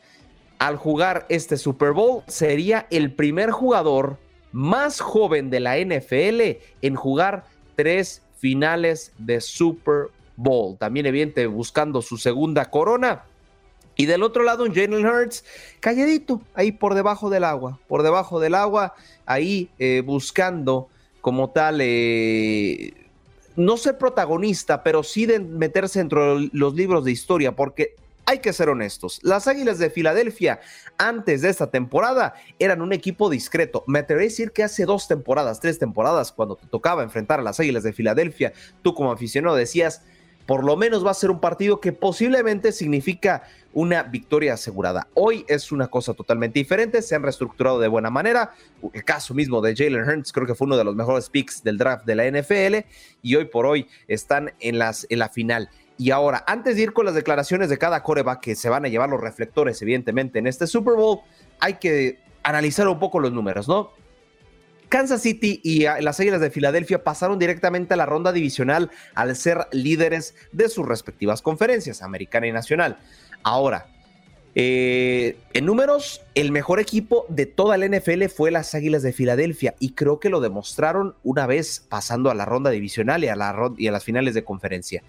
al jugar este Super Bowl, sería el primer jugador más joven de la NFL en jugar tres finales de Super Bowl. También, evidente, buscando su segunda corona. Y del otro lado, un Jalen Hurts, calladito, ahí por debajo del agua, por debajo del agua, ahí eh, buscando como tal, eh, no ser protagonista, pero sí de meterse dentro de los libros de historia, porque hay que ser honestos, las Águilas de Filadelfia antes de esta temporada eran un equipo discreto. Me atrevería a decir que hace dos temporadas, tres temporadas, cuando te tocaba enfrentar a las Águilas de Filadelfia, tú como aficionado decías, por lo menos va a ser un partido que posiblemente significa una victoria asegurada. Hoy es una cosa totalmente diferente, se han reestructurado de buena manera. El caso mismo de Jalen Hurts creo que fue uno de los mejores picks del draft de la NFL y hoy por hoy están en, las, en la final. Y ahora, antes de ir con las declaraciones de cada coreback que se van a llevar los reflectores, evidentemente, en este Super Bowl, hay que analizar un poco los números, ¿no? Kansas City y las Águilas de Filadelfia pasaron directamente a la ronda divisional al ser líderes de sus respectivas conferencias, americana y nacional. Ahora, eh, en números, el mejor equipo de toda la NFL fue las Águilas de Filadelfia y creo que lo demostraron una vez pasando a la ronda divisional y a las finales de conferencia.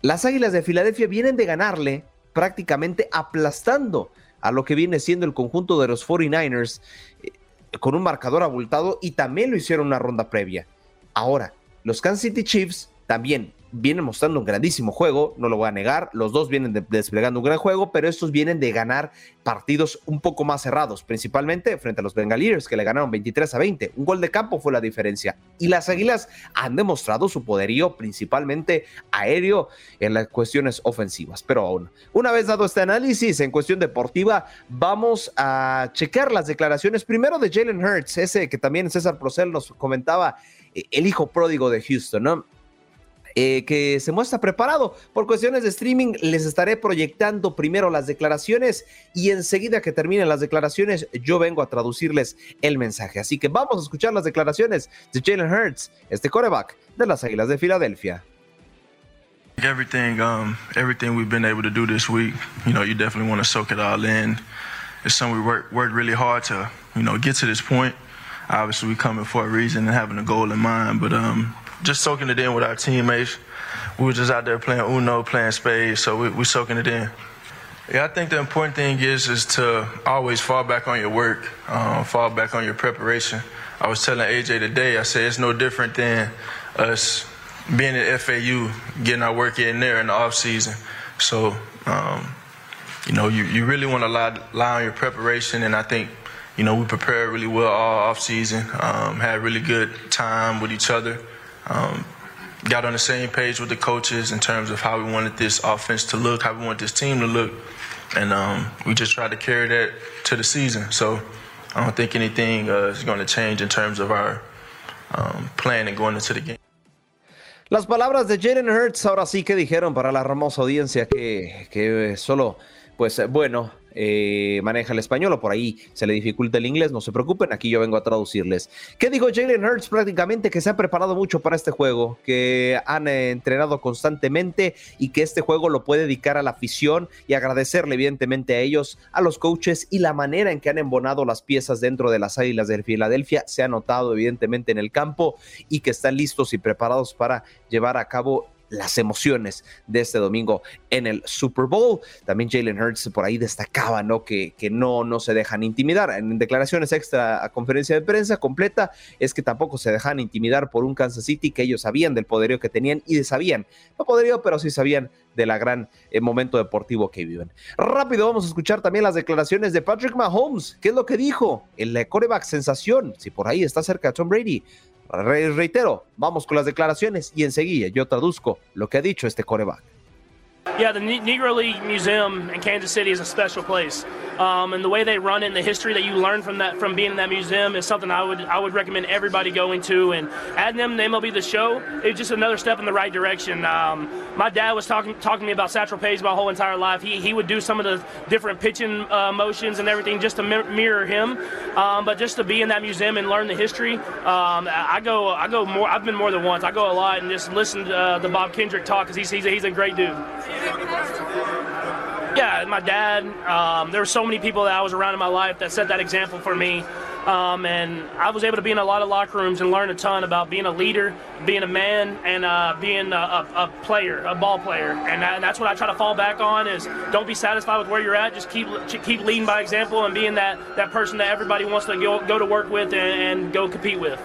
Las Águilas de Filadelfia vienen de ganarle prácticamente aplastando a lo que viene siendo el conjunto de los 49ers eh, con un marcador abultado y también lo hicieron una ronda previa. Ahora, los Kansas City Chiefs también vienen mostrando un grandísimo juego, no lo voy a negar, los dos vienen desplegando un gran juego, pero estos vienen de ganar partidos un poco más cerrados, principalmente frente a los Bengaliers que le ganaron 23 a 20. Un gol de campo fue la diferencia. Y las Águilas han demostrado su poderío principalmente aéreo en las cuestiones ofensivas. Pero aún, una vez dado este análisis en cuestión deportiva, vamos a checar las declaraciones primero de Jalen Hurts, ese que también César Procel nos comentaba, eh, el hijo pródigo de Houston, ¿no? Eh, que se muestra preparado. Por cuestiones de streaming, les estaré proyectando primero las declaraciones y enseguida que terminen las declaraciones, yo vengo a traducirles el mensaje. Así que vamos a escuchar las declaraciones de Jalen Hurts, este coreback de las Águilas de Filadelfia. Everything, um, everything we've been able to do this week, you know, you definitely want to soak it all in. It's something we worked really hard to, you know, get to this point. Obviously, we coming for a reason and having a goal in mind, but um, just soaking it in with our teammates. We were just out there playing Uno, playing spades, so we, we're soaking it in. Yeah, I think the important thing is is to always fall back on your work, um, fall back on your preparation. I was telling AJ today, I said it's no different than us being at FAU, getting our work in there in the off season. So, um, you know, you, you really want to lie, lie on your preparation, and I think you know, we prepared really well all off season. Um, had really good time with each other. Um, got on the same page with the coaches in terms of how we wanted this offense to look, how we want this team to look, and um, we just tried to carry that to the season. So I don't think anything uh, is going to change in terms of our um, plan and going into the game. Las palabras de Jalen Hurts ahora sí que dijeron para la hermosa audiencia que, que solo, pues bueno, eh, maneja el español o por ahí se le dificulta el inglés, no se preocupen, aquí yo vengo a traducirles. ¿Qué dijo Jalen Hurts? Prácticamente que se ha preparado mucho para este juego, que han entrenado constantemente y que este juego lo puede dedicar a la afición y agradecerle evidentemente a ellos, a los coaches y la manera en que han embonado las piezas dentro de las Águilas de Filadelfia se ha notado evidentemente en el campo y que están listos y preparados para llevar a cabo las emociones de este domingo en el Super Bowl. También Jalen Hurts por ahí destacaba, ¿no? Que, que no, no se dejan intimidar. En declaraciones extra a conferencia de prensa completa, es que tampoco se dejan intimidar por un Kansas City que ellos sabían del poderío que tenían y sabían, no poderío, pero sí sabían de la gran eh, momento deportivo que viven. Rápido, vamos a escuchar también las declaraciones de Patrick Mahomes. ¿Qué es lo que dijo? El coreback sensación, si por ahí está cerca Tom Brady. Reitero, vamos con las declaraciones y enseguida yo traduzco lo que ha dicho este coreback. Yeah, the Negro League Museum in Kansas City is a special place. Um, and the way they run it and the history that you learn from that from being in that museum is something I would I would recommend everybody going to and adding them to MLB the show is just another step in the right direction. Um, my dad was talking talking to me about Satchel Paige my whole entire life. He, he would do some of the different pitching uh, motions and everything just to mirror him. Um, but just to be in that museum and learn the history, um, I go I go more. I've been more than once. I go a lot and just listen to, uh, the Bob Kendrick talk because he's, he's he's a great dude. Yeah, my dad. Um, there were so many people that I was around in my life that set that example for me. Um, and I was able to be in a lot of locker rooms and learn a ton about being a leader, being a man, and uh, being a, a, a, player, a ball player. And, that, and, that's what I try to fall back on: is don't be satisfied with where you're at. Just keep keep leading by example and being that that person that everybody wants to go, go to work with and, and go compete with.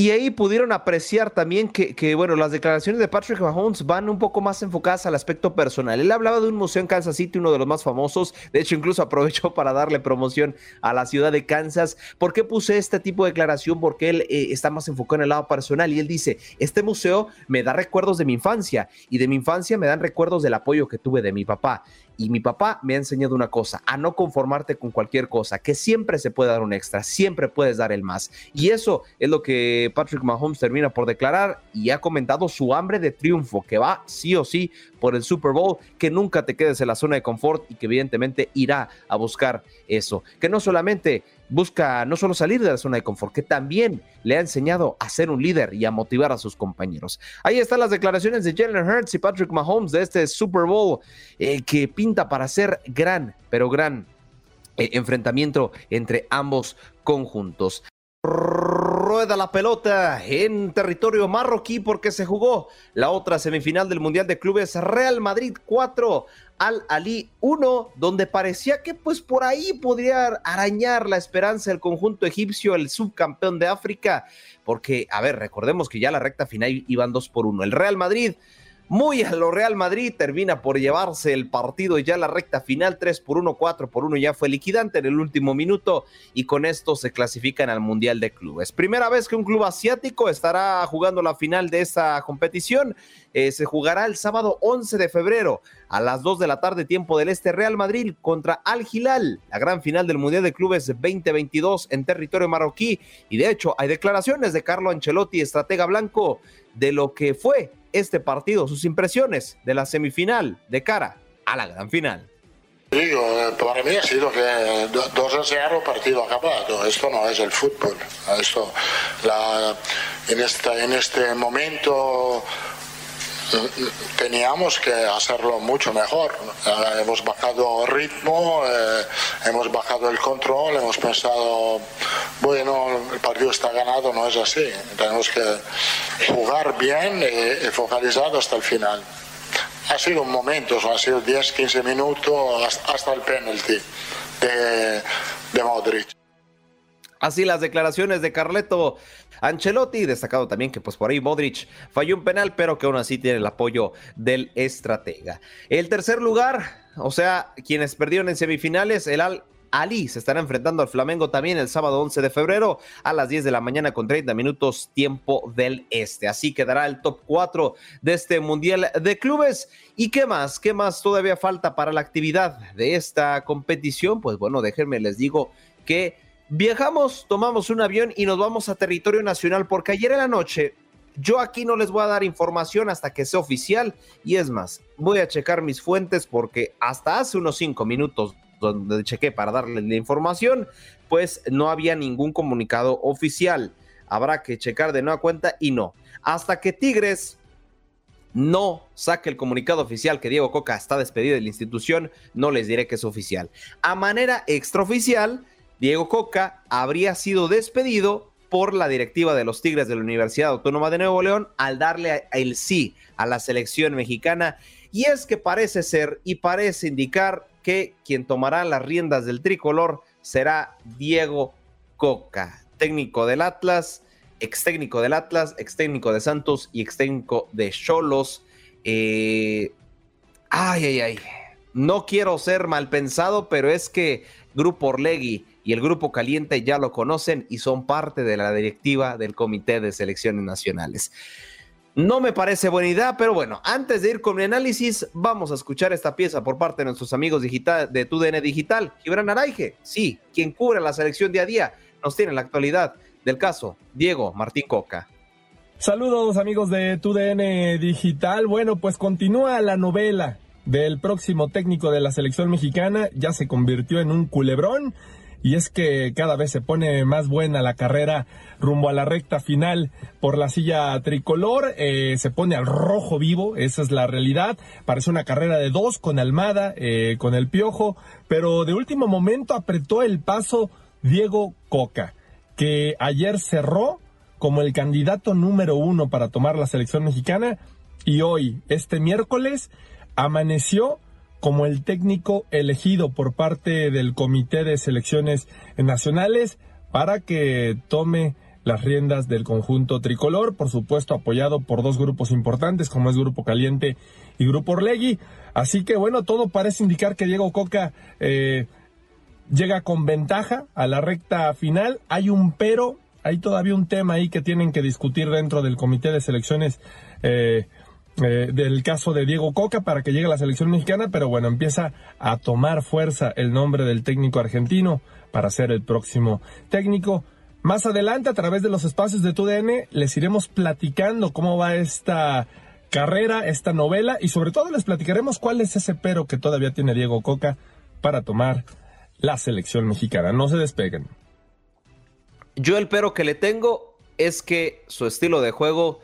Y ahí pudieron apreciar también que, bueno, las declaraciones de Patrick Mahomes van un poco más enfocadas al aspecto personal. Él hablaba de un museo en Kansas City, uno de los más famosos. De hecho, incluso (laughs) aprovechó para darle promoción a la ciudad de Kansas. ¿Por qué puse este tipo de declaración? Porque él eh, está más enfocado en el lado personal y él dice, este museo me da recuerdos de mi infancia y de mi infancia me dan recuerdos del apoyo que tuve de mi papá. Y mi papá me ha enseñado una cosa, a no conformarte con cualquier cosa, que siempre se puede dar un extra, siempre puedes dar el más. Y eso es lo que Patrick Mahomes termina por declarar y ha comentado su hambre de triunfo, que va sí o sí por el Super Bowl, que nunca te quedes en la zona de confort y que evidentemente irá a buscar eso. Que no solamente busca no solo salir de la zona de confort, que también le ha enseñado a ser un líder y a motivar a sus compañeros. Ahí están las declaraciones de Jalen Hurts y Patrick Mahomes de este Super Bowl eh, que pinta para ser gran, pero gran eh, enfrentamiento entre ambos conjuntos. Rueda la pelota en territorio marroquí porque se jugó la otra semifinal del Mundial de Clubes Real Madrid 4, al Ali 1, donde parecía que pues por ahí podría arañar la esperanza del conjunto egipcio, el subcampeón de África, porque, a ver, recordemos que ya la recta final iban 2 por 1. El Real Madrid muy a lo Real Madrid, termina por llevarse el partido ya la recta final, 3 por 1, 4 por 1 ya fue liquidante en el último minuto y con esto se clasifican al Mundial de Clubes. Primera vez que un club asiático estará jugando la final de esta competición, eh, se jugará el sábado 11 de febrero a las 2 de la tarde tiempo del Este Real Madrid contra Al Hilal, la gran final del Mundial de Clubes 2022 en territorio marroquí y de hecho hay declaraciones de Carlo Ancelotti, estratega blanco, de lo que fue este partido, sus impresiones de la semifinal de cara a la gran final. Eh, para mí ha sido que 2 a 0 partido. Esto no es el fútbol. Esto, en, esta, en este momento teníamos que hacerlo mucho mejor. Eh, hemos bajado ritmo, eh, hemos bajado el control, hemos pensado, bueno, el partido está ganado, no es así. Tenemos que jugar bien y, focalizado hasta el final. Ha sido un momento, ha sido 10, 15 minutos hasta, el penalti de Modric. Así las declaraciones de Carleto Ancelotti, destacado también que pues por ahí Modric falló un penal, pero que aún así tiene el apoyo del estratega. El tercer lugar, o sea, quienes perdieron en semifinales, el Al Ali se estará enfrentando al Flamengo también el sábado 11 de febrero a las 10 de la mañana con 30 minutos tiempo del este. Así quedará el top 4 de este Mundial de Clubes. ¿Y qué más? ¿Qué más todavía falta para la actividad de esta competición? Pues bueno, déjenme les digo que Viajamos, tomamos un avión y nos vamos a territorio nacional porque ayer en la noche yo aquí no les voy a dar información hasta que sea oficial y es más, voy a checar mis fuentes porque hasta hace unos cinco minutos donde chequé para darles la información, pues no había ningún comunicado oficial. Habrá que checar de nueva cuenta y no. Hasta que Tigres no saque el comunicado oficial que Diego Coca está despedido de la institución, no les diré que es oficial. A manera extraoficial, Diego Coca habría sido despedido por la directiva de los Tigres de la Universidad Autónoma de Nuevo León al darle el sí a la selección mexicana. Y es que parece ser y parece indicar que quien tomará las riendas del tricolor será Diego Coca, técnico del Atlas, ex técnico del Atlas, ex técnico de Santos y ex técnico de Cholos. Eh, ay, ay, ay. No quiero ser mal pensado, pero es que Grupo Orlegui y el Grupo Caliente ya lo conocen y son parte de la directiva del Comité de Selecciones Nacionales. No me parece buena idea, pero bueno, antes de ir con mi análisis, vamos a escuchar esta pieza por parte de nuestros amigos digital, de TUDN Digital. Gibran Araige, sí, quien cubre la selección día a día, nos tiene la actualidad del caso Diego Martín Coca. Saludos amigos de TUDN Digital. Bueno, pues continúa la novela del próximo técnico de la selección mexicana. Ya se convirtió en un culebrón y es que cada vez se pone más buena la carrera rumbo a la recta final. Por la silla tricolor, eh, se pone al rojo vivo, esa es la realidad, parece una carrera de dos con Almada, eh, con el Piojo, pero de último momento apretó el paso Diego Coca, que ayer cerró como el candidato número uno para tomar la selección mexicana. Y hoy, este miércoles, amaneció como el técnico elegido por parte del Comité de Selecciones Nacionales para que tome las riendas del conjunto tricolor, por supuesto apoyado por dos grupos importantes como es Grupo Caliente y Grupo Orlegui. Así que bueno, todo parece indicar que Diego Coca eh, llega con ventaja a la recta final. Hay un pero, hay todavía un tema ahí que tienen que discutir dentro del Comité de Selecciones eh, eh, del caso de Diego Coca para que llegue a la selección mexicana, pero bueno, empieza a tomar fuerza el nombre del técnico argentino para ser el próximo técnico. Más adelante, a través de los espacios de TUDN, les iremos platicando cómo va esta carrera, esta novela, y sobre todo les platicaremos cuál es ese pero que todavía tiene Diego Coca para tomar la selección mexicana. No se despeguen. Yo el pero que le tengo es que su estilo de juego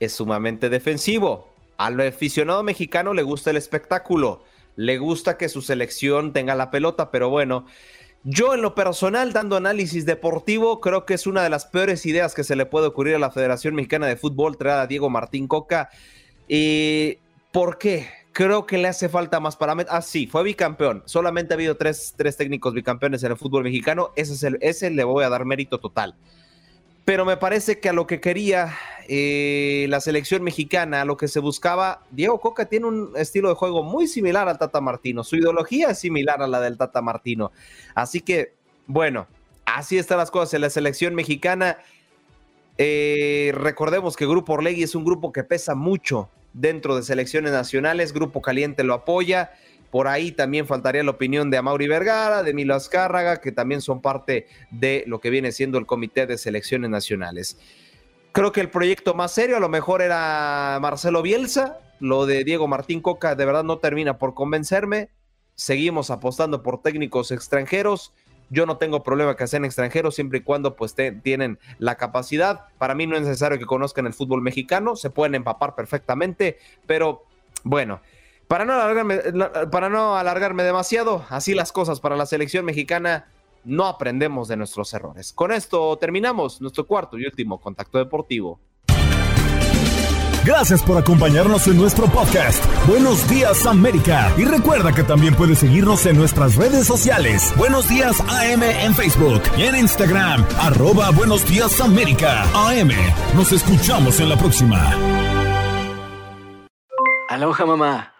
es sumamente defensivo. Al aficionado mexicano le gusta el espectáculo, le gusta que su selección tenga la pelota, pero bueno, yo en lo personal, dando análisis deportivo, creo que es una de las peores ideas que se le puede ocurrir a la Federación Mexicana de Fútbol traer a Diego Martín Coca. ¿Y por qué? Creo que le hace falta más parámetros. Ah, sí, fue bicampeón. Solamente ha habido tres, técnicos bicampeones en el fútbol mexicano. Ese, es el, ese le voy a dar mérito total pero me parece que a lo que quería eh, la selección mexicana, a lo que se buscaba, Diego Coca tiene un estilo de juego muy similar al Tata Martino, su ideología es similar a la del Tata Martino. Así que, bueno, así están las cosas en la selección mexicana. Eh, recordemos que Grupo Orlegui es un grupo que pesa mucho dentro de selecciones nacionales, Grupo Caliente lo apoya. Por ahí también faltaría la opinión de Amaury Vergara, de Milo Azcárraga, que también son parte de lo que viene siendo el Comité de Selecciones Nacionales. Creo que el proyecto más serio a lo mejor era Marcelo Bielsa. Lo de Diego Martín Coca de verdad no termina por convencerme. Seguimos apostando por técnicos extranjeros. Yo no tengo problema que sean extranjeros siempre y cuando pues tienen la capacidad. Para mí no es necesario que conozcan el fútbol mexicano, se pueden empapar perfectamente, pero bueno, para no alargarme, para no alargarme demasiado, así las cosas para la selección mexicana, no aprendemos de nuestros errores. Con esto terminamos nuestro cuarto y último contacto deportivo. Gracias por acompañarnos en nuestro podcast. Buenos días América. Y recuerda que también puedes seguirnos en nuestras redes sociales. Buenos días AM en Facebook y en Instagram. Arroba Buenos días América. AM. Nos escuchamos en la próxima. Aloha mamá.